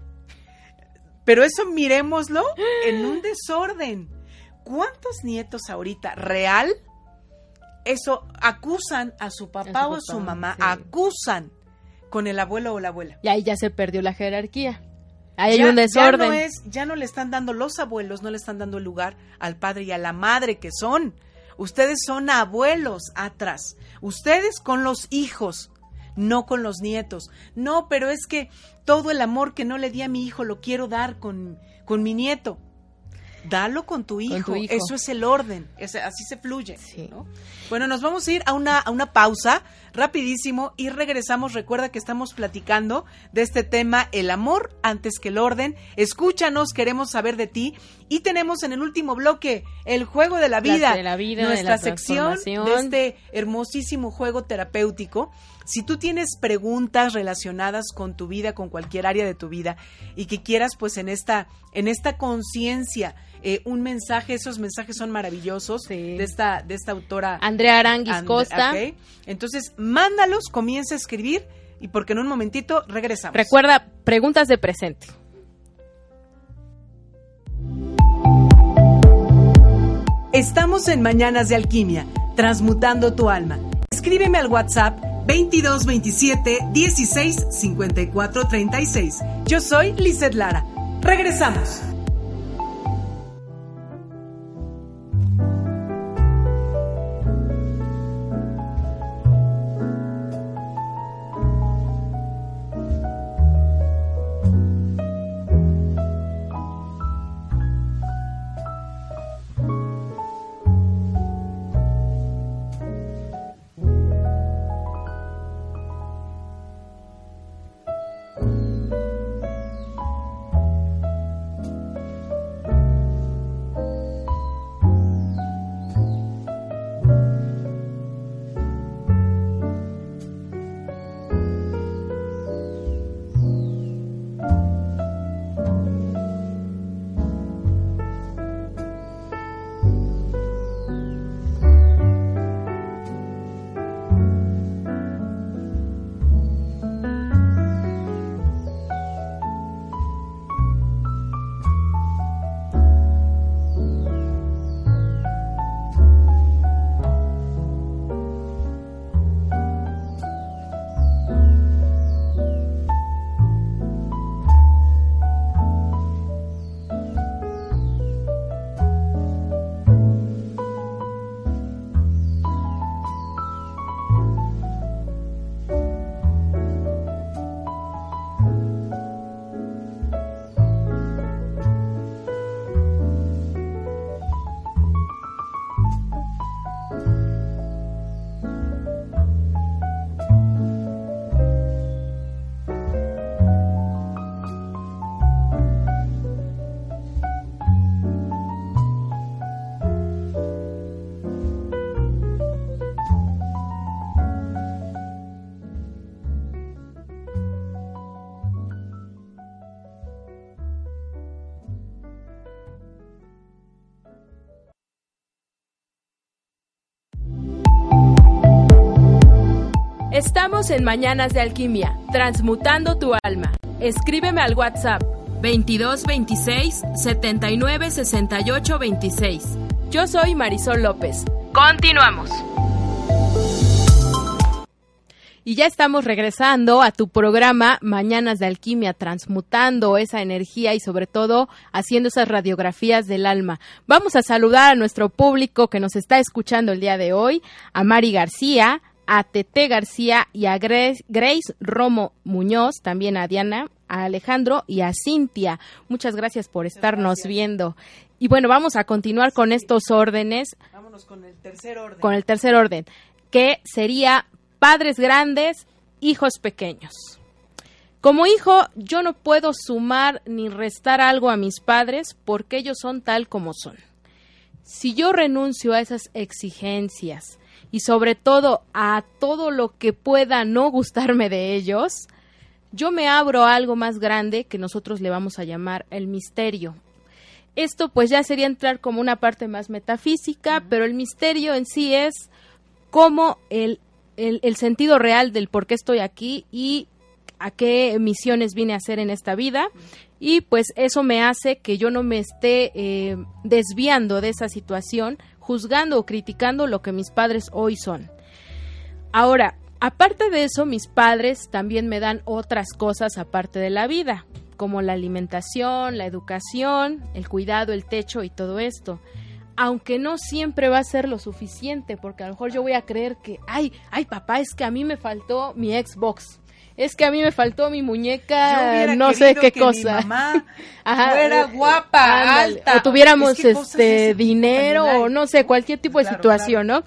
Pero eso miremoslo en un desorden. ¿Cuántos nietos ahorita real eso acusan a su papá, o a su mamá, acusan con el abuelo o la abuela? Y ahí ya se perdió la jerarquía. Ahí hay un desorden. Ya no, es, ya no le están dando los abuelos, no le están dando el lugar al padre y a la madre que son. Ustedes son abuelos atrás. Ustedes con los hijos, no con los nietos. No, pero es que todo el amor que no le di a mi hijo lo quiero dar con, con mi nieto dalo con tu hijo. Eso es el orden. así se fluye. Bueno, nos vamos a ir a una, a una pausa rapidísimo y regresamos. Recuerda que estamos platicando de este tema, el amor antes que el orden. Escúchanos, queremos saber de ti. Y tenemos en el último bloque el juego de la vida, de la vida nuestra sección de este hermosísimo juego terapéutico. Si tú tienes preguntas relacionadas con tu vida, con cualquier área de tu vida y que quieras pues en esta en esta conciencia eh, un mensaje, esos mensajes son maravillosos de esta de esta autora Andrea Aranguis Costa. Entonces, mándalos, comienza a escribir y porque en un momentito regresamos. Recuerda, preguntas de presente. Estamos en Mañanas de Alquimia, transmutando tu alma. Escríbeme al WhatsApp 2227 16 54 36. Yo soy Lizeth Lara. Regresamos. Estamos en Mañanas de Alquimia, transmutando tu alma. Escríbeme al WhatsApp 22 26 79 68 26. Yo soy Marisol López. Continuamos. Y ya estamos regresando a tu programa Mañanas de Alquimia, transmutando esa energía y sobre todo haciendo esas radiografías del alma. Vamos a saludar a nuestro público que nos está escuchando el día de hoy, a Mari García, a Tete García y a Grace, Romo Muñoz, también a Diana, a Alejandro y a Cintia. Muchas gracias por estarnos viendo. Y bueno, vamos a continuar con estos órdenes. Vámonos con el tercer orden. Con el tercer orden, que sería padres grandes, hijos pequeños. Como hijo, yo no puedo sumar ni restar algo a mis padres porque ellos son tal como son. si yo renuncio a esas exigencias y sobre todo a todo lo que pueda no gustarme de ellos, yo me abro a algo más grande que nosotros le vamos a llamar el misterio. Esto pues ya sería entrar como una parte más metafísica, pero el misterio en sí es como el, el, sentido real del por qué estoy aquí y a qué misiones vine a hacer en esta vida y pues eso me hace que yo no me esté eh, desviando de esa situación, juzgando o criticando lo que mis padres hoy son. Ahora, aparte de eso, mis padres también me dan otras cosas aparte de la vida, como la alimentación, la educación, el cuidado, el techo y todo esto. Aunque no siempre va a ser lo suficiente, porque a lo mejor yo voy a creer que, ay, ay papá, es que a mí me faltó mi Xbox es que a mí me faltó mi muñeca, no sé qué cosa. Mi mamá fuera guapa, alta. O tuviéramos este dinero o no sé, cualquier tipo de situación, ¿no?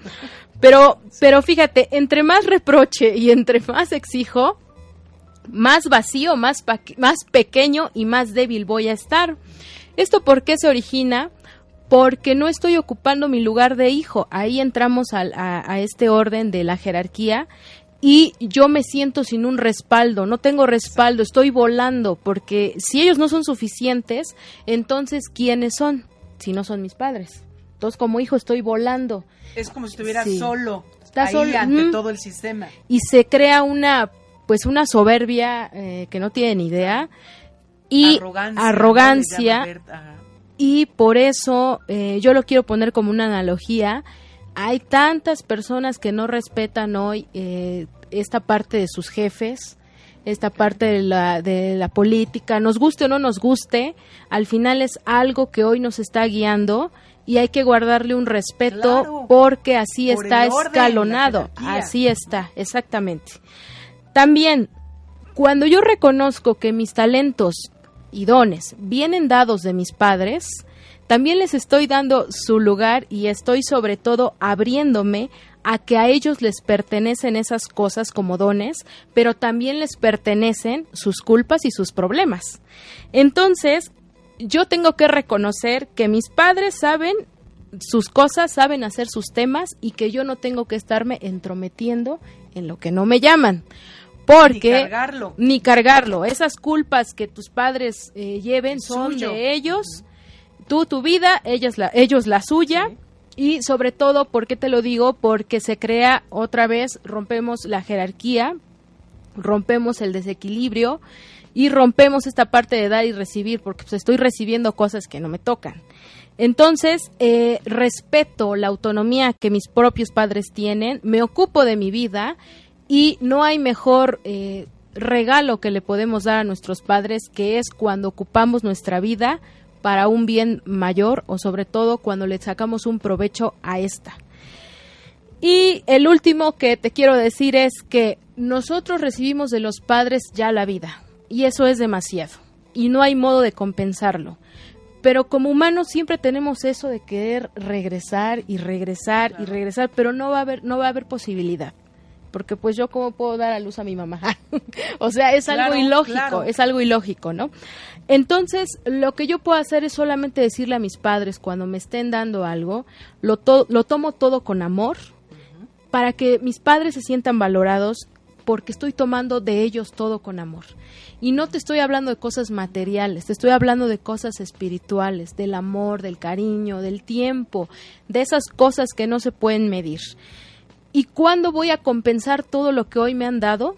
Pero, pero fíjate, entre más reproche y entre más exijo, más vacío, más, más pequeño y más débil voy a estar. ¿Esto por qué se origina? Porque no estoy ocupando mi lugar de hijo. Ahí entramos a, a este orden de la jerarquía y yo me siento sin un respaldo, no tengo respaldo, estoy volando, porque si ellos no son suficientes, entonces ¿quiénes son? Si no son mis padres. Entonces como hijo estoy volando. Es como si estuviera solo, Está solo. ante todo el sistema. Y se crea una, pues una soberbia eh, que no tienen idea y arrogancia. y por eso eh, yo lo quiero poner como una analogía hay tantas personas que no respetan hoy eh, esta parte de sus jefes, esta parte de la, de la política, nos guste o no nos guste, al final es algo que hoy nos está guiando y hay que guardarle un respeto porque así está escalonado, así está, exactamente. También, cuando yo reconozco que mis talentos y dones vienen dados de mis padres, también les estoy dando su lugar y estoy sobre todo abriéndome a que a ellos les pertenecen esas cosas como dones, pero también les pertenecen sus culpas y sus problemas. Entonces, yo tengo que reconocer que mis padres saben sus cosas, saben hacer sus temas y que yo no tengo que estarme entrometiendo en lo que no me llaman. Porque ni cargarlo. Ni cargarlo. Esas culpas que tus padres eh, lleven son de ellos tú tu vida, ellos la, ellos la suya. Y sobre todo, ¿por qué te lo digo? Porque se crea otra vez, rompemos la jerarquía, rompemos el desequilibrio y rompemos esta parte de dar y recibir, porque pues, estoy recibiendo cosas que no me tocan. Entonces, eh, respeto la autonomía que mis propios padres tienen, me ocupo de mi vida y no hay mejor eh, regalo que le podemos dar a nuestros padres que es cuando ocupamos nuestra vida para un bien mayor o sobre todo cuando le sacamos un provecho a esta. Y el último que te quiero decir es que nosotros recibimos de los padres ya la vida y eso es demasiado y no hay modo de compensarlo. Pero como humanos siempre tenemos eso de querer regresar y regresar y regresar, pero no va a haber no va a haber posibilidad porque pues yo cómo puedo dar a luz a mi mamá. o sea, es algo ilógico, es algo ilógico, ¿no? Entonces, lo que yo puedo hacer es solamente decirle a mis padres cuando me estén dando algo, lo, lo tomo todo con amor para que mis padres se sientan valorados porque estoy tomando de ellos todo con amor. Y no te estoy hablando de cosas materiales, te estoy hablando de cosas espirituales, del amor, del cariño, del tiempo, de esas cosas que no se pueden medir. ¿Y cuándo voy a compensar todo lo que hoy me han dado?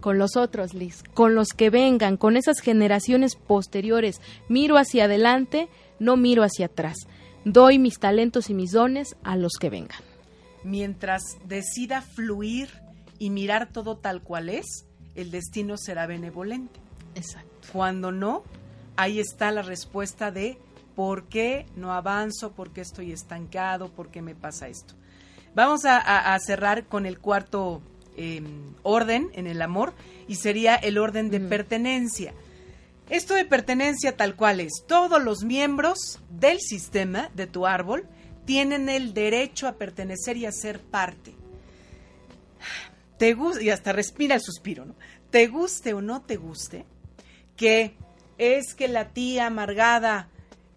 Con los otros, Liz, con los que vengan, con esas generaciones posteriores. Miro hacia adelante, no miro hacia atrás. Doy mis talentos y mis dones a los que vengan. Mientras decida fluir y mirar todo tal cual es, el destino será benevolente. Exacto. Cuando no, ahí está la respuesta de por qué no avanzo, por qué estoy estancado, por qué me pasa esto. Vamos a, cerrar con el cuarto em, orden en el amor y sería el orden de pertenencia. Esto de pertenencia tal cual es, todos los miembros del sistema de tu árbol tienen el derecho a pertenecer y a ser parte. Te gusta, y hasta respira el suspiro, ¿no? Te guste o no te guste, que es que la tía amargada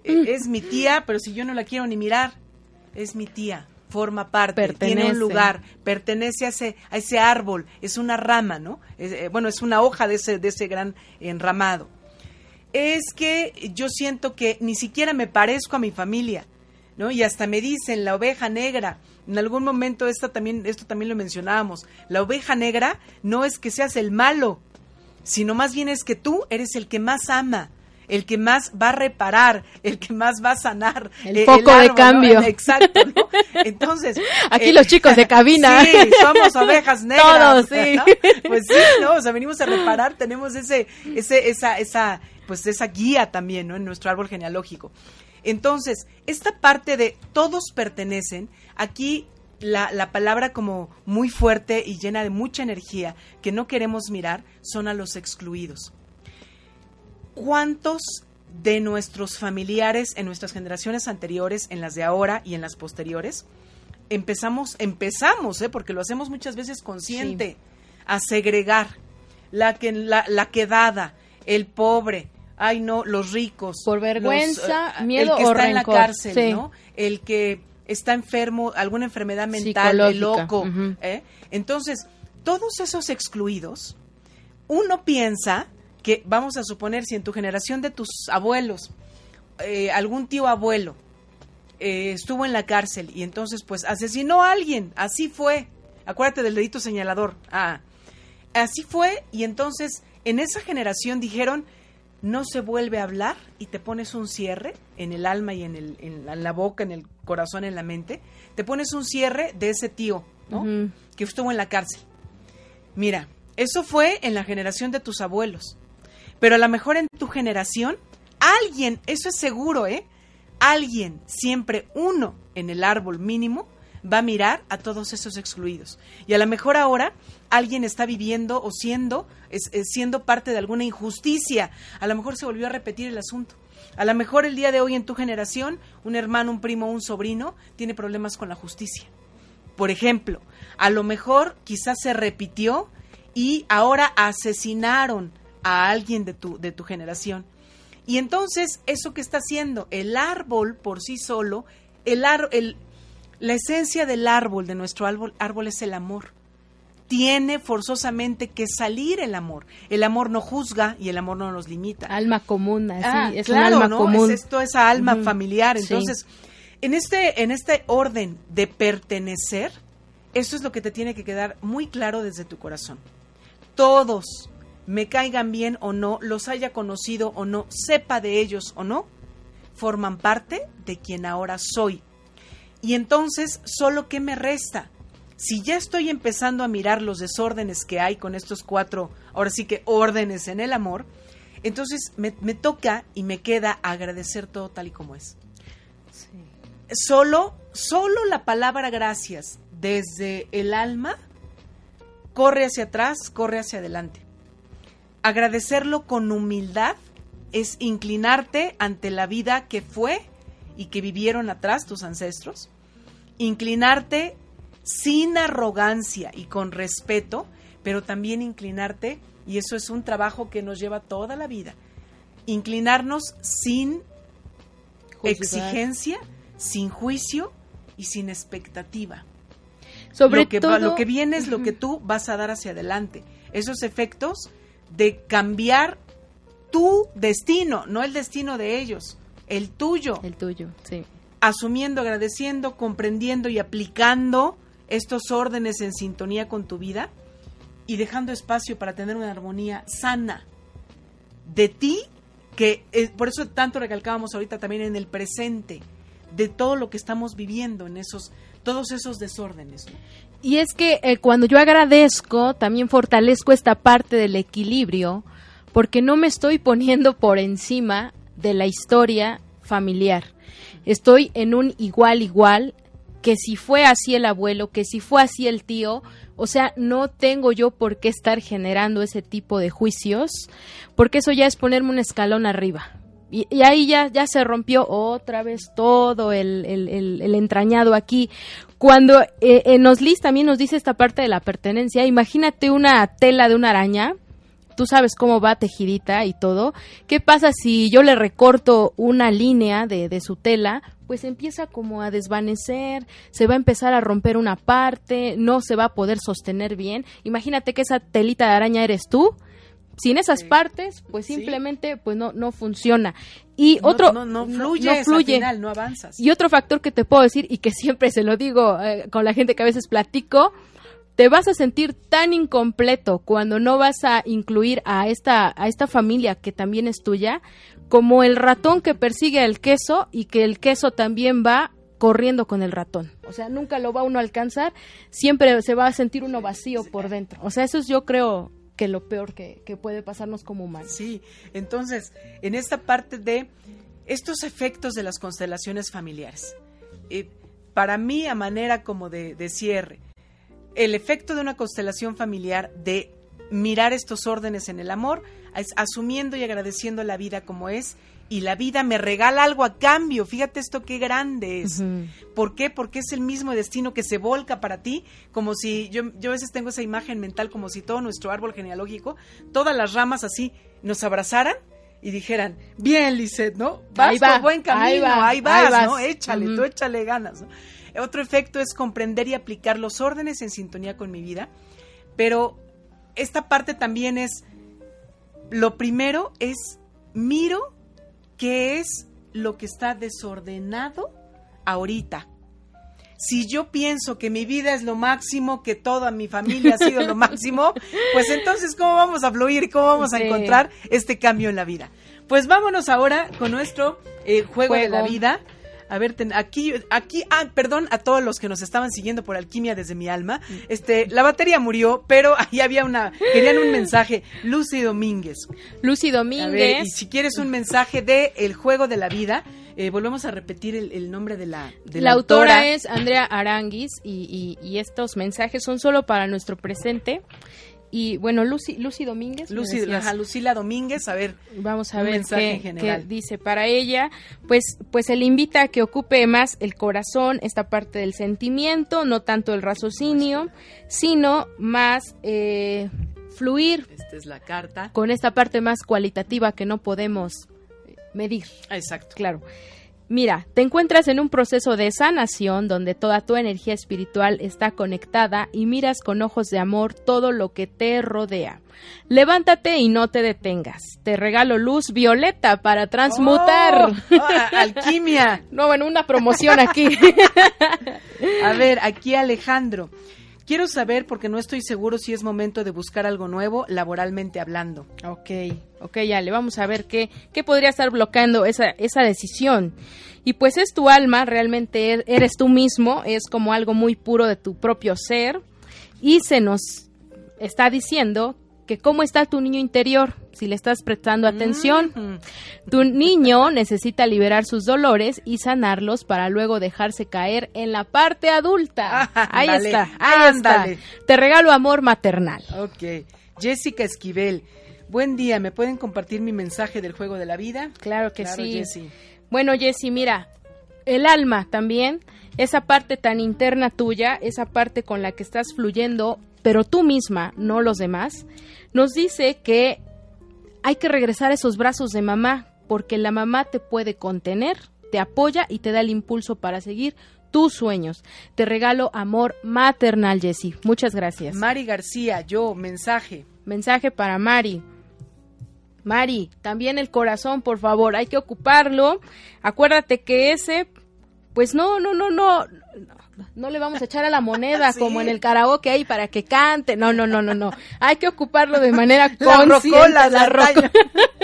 eh, es mi tía, pero si yo no la quiero ni mirar, es mi tía, forma parte, tiene un lugar, pertenece a ese, a ese árbol, es una rama, ¿no? Eh, bueno, es una hoja de ese, de ese gran enramado. Es que yo siento que ni siquiera me parezco a mi familia, ¿no? Y hasta me dicen la oveja negra. En algún momento esta también, esto también lo mencionábamos. La oveja negra no es que seas el malo, sino más bien es que tú eres el que más ama, el que más va a reparar, el que más va a sanar. El foco de cambio. Exacto, ¿no? Entonces. Aquí eh, los chicos de cabina. Sí, somos ovejas negras. Todos, sí. Pues sí, ¿no? O sea, venimos a reparar, tenemos ese, ese, esa, esa, pues esa guía también, ¿no? En nuestro árbol genealógico. Entonces, esta parte de todos pertenecen, aquí la, la, palabra como muy fuerte y llena de mucha energía que no queremos mirar son a los excluidos. ¿Cuántos de nuestros familiares en nuestras generaciones anteriores, en las de ahora y en las posteriores, empezamos, empezamos, ¿eh? porque lo hacemos muchas veces consciente, a segregar la, que, la, la quedada, el pobre, ay no, los ricos. Por vergüenza, eh, miedo el que está en la cárcel, ¿no? El que está enfermo, alguna enfermedad mental, el loco. ¿eh? Entonces, todos esos excluidos, uno piensa que, vamos a suponer, si en tu generación de tus abuelos, eh, algún tío abuelo eh, estuvo en la cárcel y entonces pues asesinó a alguien, así fue. Acuérdate del dedito señalador. Ah, así fue y entonces en esa generación dijeron, no se vuelve a hablar y te pones un cierre en el alma y en, el, en, la, boca, en el corazón, en la mente, te pones un cierre de ese tío, ¿no? Que estuvo en la cárcel. Mira, eso fue en la generación de tus abuelos. Pero a lo mejor en tu generación, alguien, eso es seguro, ¿eh? Alguien, siempre uno en el árbol mínimo, va a mirar a todos esos excluidos. Y a lo mejor ahora alguien está viviendo o siendo, siendo parte de alguna injusticia. A lo mejor se volvió a repetir el asunto. A lo mejor el día de hoy en tu generación, un hermano, un primo, un sobrino tiene problemas con la justicia. Por ejemplo, a lo mejor quizás se repitió y ahora asesinaron a alguien de tu, de tu generación. Y entonces, ¿eso que está haciendo? El árbol por sí solo, el, el la esencia del árbol, de nuestro árbol, árbol es el amor. Tiene forzosamente que salir el amor. El amor no juzga y el amor no nos limita. Alma común, así, ah, es un alma común. Es esto, esa alma familiar. Entonces, en, este, en este orden de pertenecer, eso es lo que te tiene que quedar muy claro desde tu corazón. Todos me caigan bien o no, los haya conocido o no, sepa de ellos o no, forman parte de quien ahora soy. Y entonces, ¿solo qué me resta? Si ya estoy empezando a mirar los desórdenes que hay con estos cuatro, ahora sí que órdenes en el amor, entonces me, toca y me queda agradecer todo tal y como es. Solo, solo la palabra gracias desde el alma corre hacia atrás, corre hacia adelante agradecerlo con humildad es inclinarte ante la vida que fue y que vivieron atrás tus ancestros, inclinarte sin arrogancia y con respeto, pero también inclinarte, y eso es un trabajo que nos lleva toda la vida, inclinarnos sin exigencia, sin juicio y sin expectativa. Sobre lo que, todo, lo que viene es lo que tú vas a dar hacia adelante. Esos efectos de cambiar tu destino, no el destino de ellos, el tuyo. El tuyo, sí. Asumiendo, agradeciendo, comprendiendo y aplicando estos órdenes en sintonía con tu vida y dejando espacio para tener una armonía sana de ti, que por eso tanto recalcábamos ahorita también en el presente, de todo lo que estamos viviendo en esos, todos esos desórdenes. Y es que eh, cuando yo agradezco, también fortalezco esta parte del equilibrio, porque no me estoy poniendo por encima de la historia familiar. Estoy en un igual igual, que si fue así el abuelo, que si fue así el tío, o sea, no tengo yo por qué estar generando ese tipo de juicios, porque eso ya es ponerme un escalón arriba. Y, ahí ya, ya se rompió otra vez todo el, el, entrañado aquí. Cuando eh, en Oslis también nos dice esta parte de la pertenencia, imagínate una tela de una araña tú sabes cómo va tejidita y todo. ¿Qué pasa si yo le recorto una línea de, de su tela? Pues empieza como a desvanecer, se va a empezar a romper una parte, no se va a poder sostener bien. Imagínate que esa telita de araña eres tú sin esas partes, pues simplemente pues no, no funciona. Y otro no, no, fluye, fluye. Final, no avanzas. Y otro factor que te puedo decir y que siempre se lo digo eh, con la gente que a veces platico, te vas a sentir tan incompleto cuando no vas a incluir a esta a esta familia que también es tuya, como el ratón que persigue el queso y que el queso también va corriendo con el ratón. O sea, nunca lo va uno a alcanzar, siempre se va a sentir uno vacío por dentro. O sea, eso es yo creo que lo peor que, puede pasarnos como humanos. Sí, entonces, en esta parte de estos efectos de las constelaciones familiares, eh, para mí a manera como de, de cierre, el efecto de una constelación familiar de mirar estos órdenes en el amor, asumiendo y agradeciendo la vida como es y la vida me regala algo a cambio. Fíjate esto qué grande es. ¿Por qué? Porque es el mismo destino que se volca para ti, como si yo, yo a veces tengo esa imagen mental como si todo nuestro árbol genealógico, todas las ramas así nos abrazaran y dijeran, bien, Lisette, ¿no? Vas por buen camino, ahí, vas, ¿no? Échale, tú échale ganas. Otro efecto es comprender y aplicar los órdenes en sintonía con mi vida, pero esta parte también es, lo primero es, miro qué es lo que está desordenado ahorita. Si yo pienso que mi vida es lo máximo, que toda mi familia ha sido lo máximo, pues entonces, ¿cómo vamos a fluir y cómo vamos a encontrar este cambio en la vida? Pues vámonos ahora con nuestro eh, juego, de la vida. A ver, aquí, aquí, ah, perdón a todos los que nos estaban siguiendo por Alquimia desde mi alma. Este, la batería murió, pero ahí había una, querían un mensaje. Lucy Domínguez. Lucy Domínguez. y si quieres un mensaje de El Juego de la Vida, eh, volvemos a repetir el, nombre de la de la, autora. es Andrea Aranguis y, y, estos mensajes son solo para nuestro presente. Y bueno, Lucy, Lucy Domínguez. Lucy, Lucila Domínguez, a ver. Vamos a ver qué, dice para ella. Pues, pues se le invita a que ocupe más el corazón, esta parte del sentimiento, no tanto el raciocinio, sino más eh, fluir. Esta es la carta. Con esta parte más cualitativa que no podemos medir. Exacto. Claro. Mira, te encuentras en un proceso de sanación donde toda tu energía espiritual está conectada y miras con ojos de amor todo lo que te rodea. Levántate y no te detengas. Te regalo luz violeta para transmutar. Oh, oh, alquimia. no, bueno, una promoción aquí. A ver, aquí Alejandro. Quiero saber, porque no estoy seguro si es momento de buscar algo nuevo, laboralmente hablando. Ok, ok, ya le vamos a ver qué, qué podría estar bloqueando esa, esa decisión. Y pues es tu alma, realmente er, eres tú mismo, es como algo muy puro de tu propio ser. Y se nos está diciendo que cómo está tu niño interior, si le estás prestando atención. Mm. Tu niño necesita liberar sus dolores y sanarlos para luego dejarse caer en la parte adulta. ahí está, ahí está. Te regalo amor maternal. Ok. Jessica Esquivel. Buen día, ¿me pueden compartir mi mensaje del juego de la vida? Claro que sí. Bueno, Jessie, mira, el alma también, esa parte tan interna tuya, esa parte con la que estás fluyendo pero tú misma, no los demás, nos dice que hay que regresar a esos brazos de mamá, porque la mamá te puede contener, te apoya y te da el impulso para seguir tus sueños. Te regalo amor maternal, Jessie. Muchas gracias. Mari García, yo, mensaje. Mensaje para Mari. Mari, también el corazón, por favor, hay que ocuparlo. Acuérdate que ese, pues no, no, no, no, no le vamos a echar a la moneda como en el karaoke ahí para que cante. No, no, no, no, no. Hay que ocuparlo de manera consciente. La la,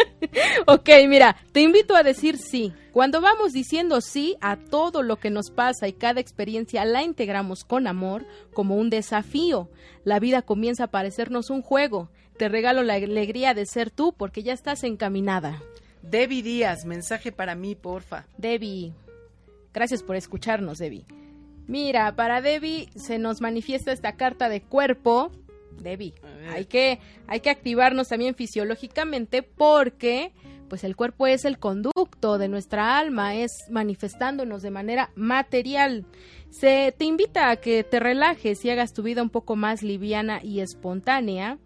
ok, mira, te invito a decir sí. Cuando vamos diciendo sí a todo lo que nos pasa y cada experiencia la integramos con amor, como un desafío, la vida comienza a parecernos un juego. Te regalo la alegría de ser tú porque ya estás encaminada. Debbie Díaz, mensaje para mí, porfa. Debbie, gracias por escucharnos, Debbie. Mira, para Debbie se nos manifiesta esta carta de cuerpo. Debbie, hay que, hay que activarnos también fisiológicamente porque pues el cuerpo es el conducto de nuestra alma, es manifestándonos de manera material. Se te invita a que te relajes y hagas tu vida un poco más liviana y espontánea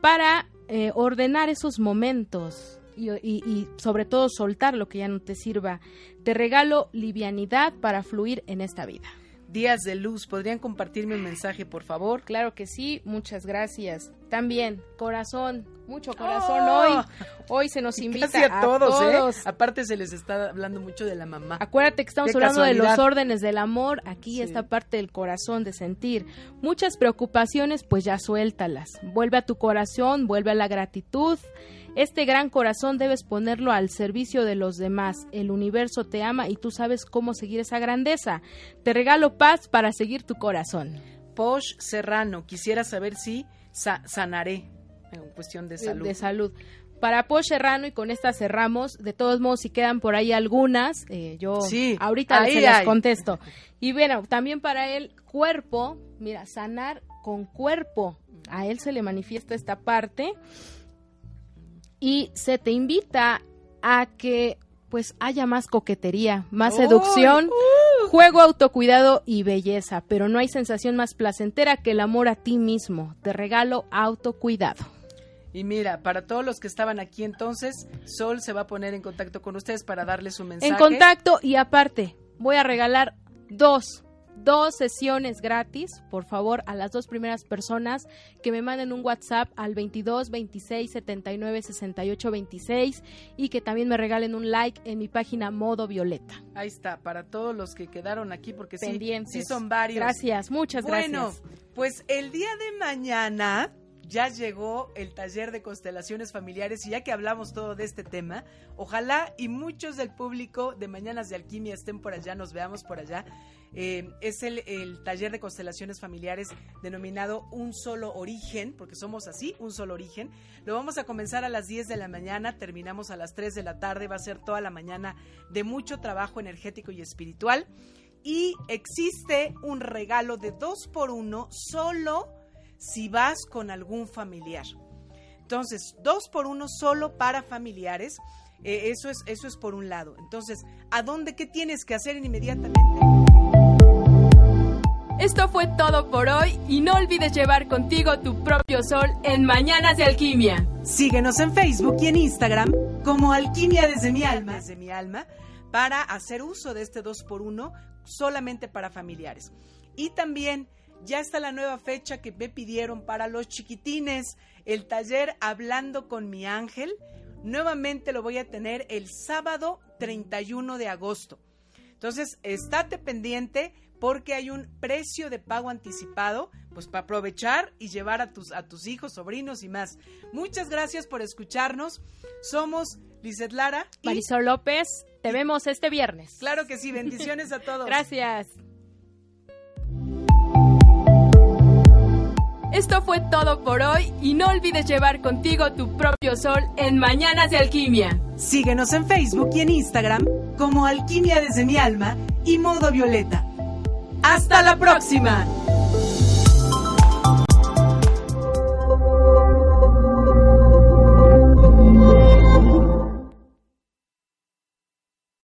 para eh, ordenar esos momentos y, y, sobre todo soltar lo que ya no te sirva. Te regalo livianidad para fluir en esta vida. Días de luz, ¿podrían compartirme un mensaje, por favor? Claro que sí, muchas gracias. También, corazón, mucho corazón ¡Oh! hoy. Hoy se nos invita a, todos, ¿eh? todos. Aparte se les está hablando mucho de la mamá. Acuérdate que estamos hablando de los órdenes del amor, aquí esta parte del corazón de sentir. Muchas preocupaciones, pues ya suéltalas. Vuelve a tu corazón, vuelve a la gratitud. Este gran corazón debes ponerlo al servicio de los demás. El universo te ama y tú sabes cómo seguir esa grandeza. Te regalo paz para seguir tu corazón. Posh Serrano, quisiera saber si sanaré en cuestión de salud. De, salud. Para Posh Serrano, y con esta cerramos, de todos modos, si quedan por ahí algunas, eh, yo ahorita se las contesto. Y bueno, también para el cuerpo, mira, sanar con cuerpo. A él se le manifiesta esta parte y se te invita a que pues haya más coquetería, más seducción, uh. juego, autocuidado y belleza, pero no hay sensación más placentera que el amor a ti mismo. Te regalo autocuidado. Y mira, para todos los que estaban aquí entonces, Sol se va a poner en contacto con ustedes para darles un mensaje. En contacto y aparte, voy a regalar dos dos sesiones gratis, por favor, a las dos primeras personas que me manden un WhatsApp al 22 26 79 68 26 y que también me regalen un like en mi página Modo Violeta. Ahí está, para todos los que quedaron aquí, porque sí, sí son varios. Gracias, muchas gracias. Bueno, pues el día de mañana ya llegó el taller de constelaciones familiares y ya que hablamos todo de este tema, ojalá y muchos del público de Mañanas de Alquimia estén por allá, nos veamos por allá. Eh, es el, el, taller de constelaciones familiares denominado Un Solo Origen, porque somos así, un solo origen. Lo vamos a comenzar a las 10 de la mañana, terminamos a las 3 de la tarde, va a ser toda la mañana de mucho trabajo energético y espiritual. Y existe un regalo de dos por uno solo si vas con algún familiar. Entonces, dos por uno solo para familiares. Eh, eso, es, eso es por un lado. Entonces, ¿a dónde qué tienes que hacer inmediatamente? Esto fue todo por hoy y no olvides llevar contigo tu propio sol en Mañanas de Alquimia. Síguenos en Facebook y en Instagram como Alquimia desde mi alma, desde mi alma, para hacer uso de este 2x1 solamente para familiares. Y también ya está la nueva fecha que me pidieron para los chiquitines, el taller Hablando con mi ángel. Nuevamente lo voy a tener el sábado 31 de agosto. Entonces, estate pendiente porque hay un precio de pago anticipado, pues para aprovechar y llevar a tus, a tus hijos, sobrinos y más. Muchas gracias por escucharnos. Somos Lizeth Lara. Y... Marisol López. Te vemos este viernes. Claro que sí. Bendiciones a todos. Gracias. Esto fue todo por hoy y no olvides llevar contigo tu propio sol en Mañanas de Alquimia. Síguenos en Facebook y en Instagram como Alquimia desde mi alma y Modo Violeta. ¡Hasta la próxima!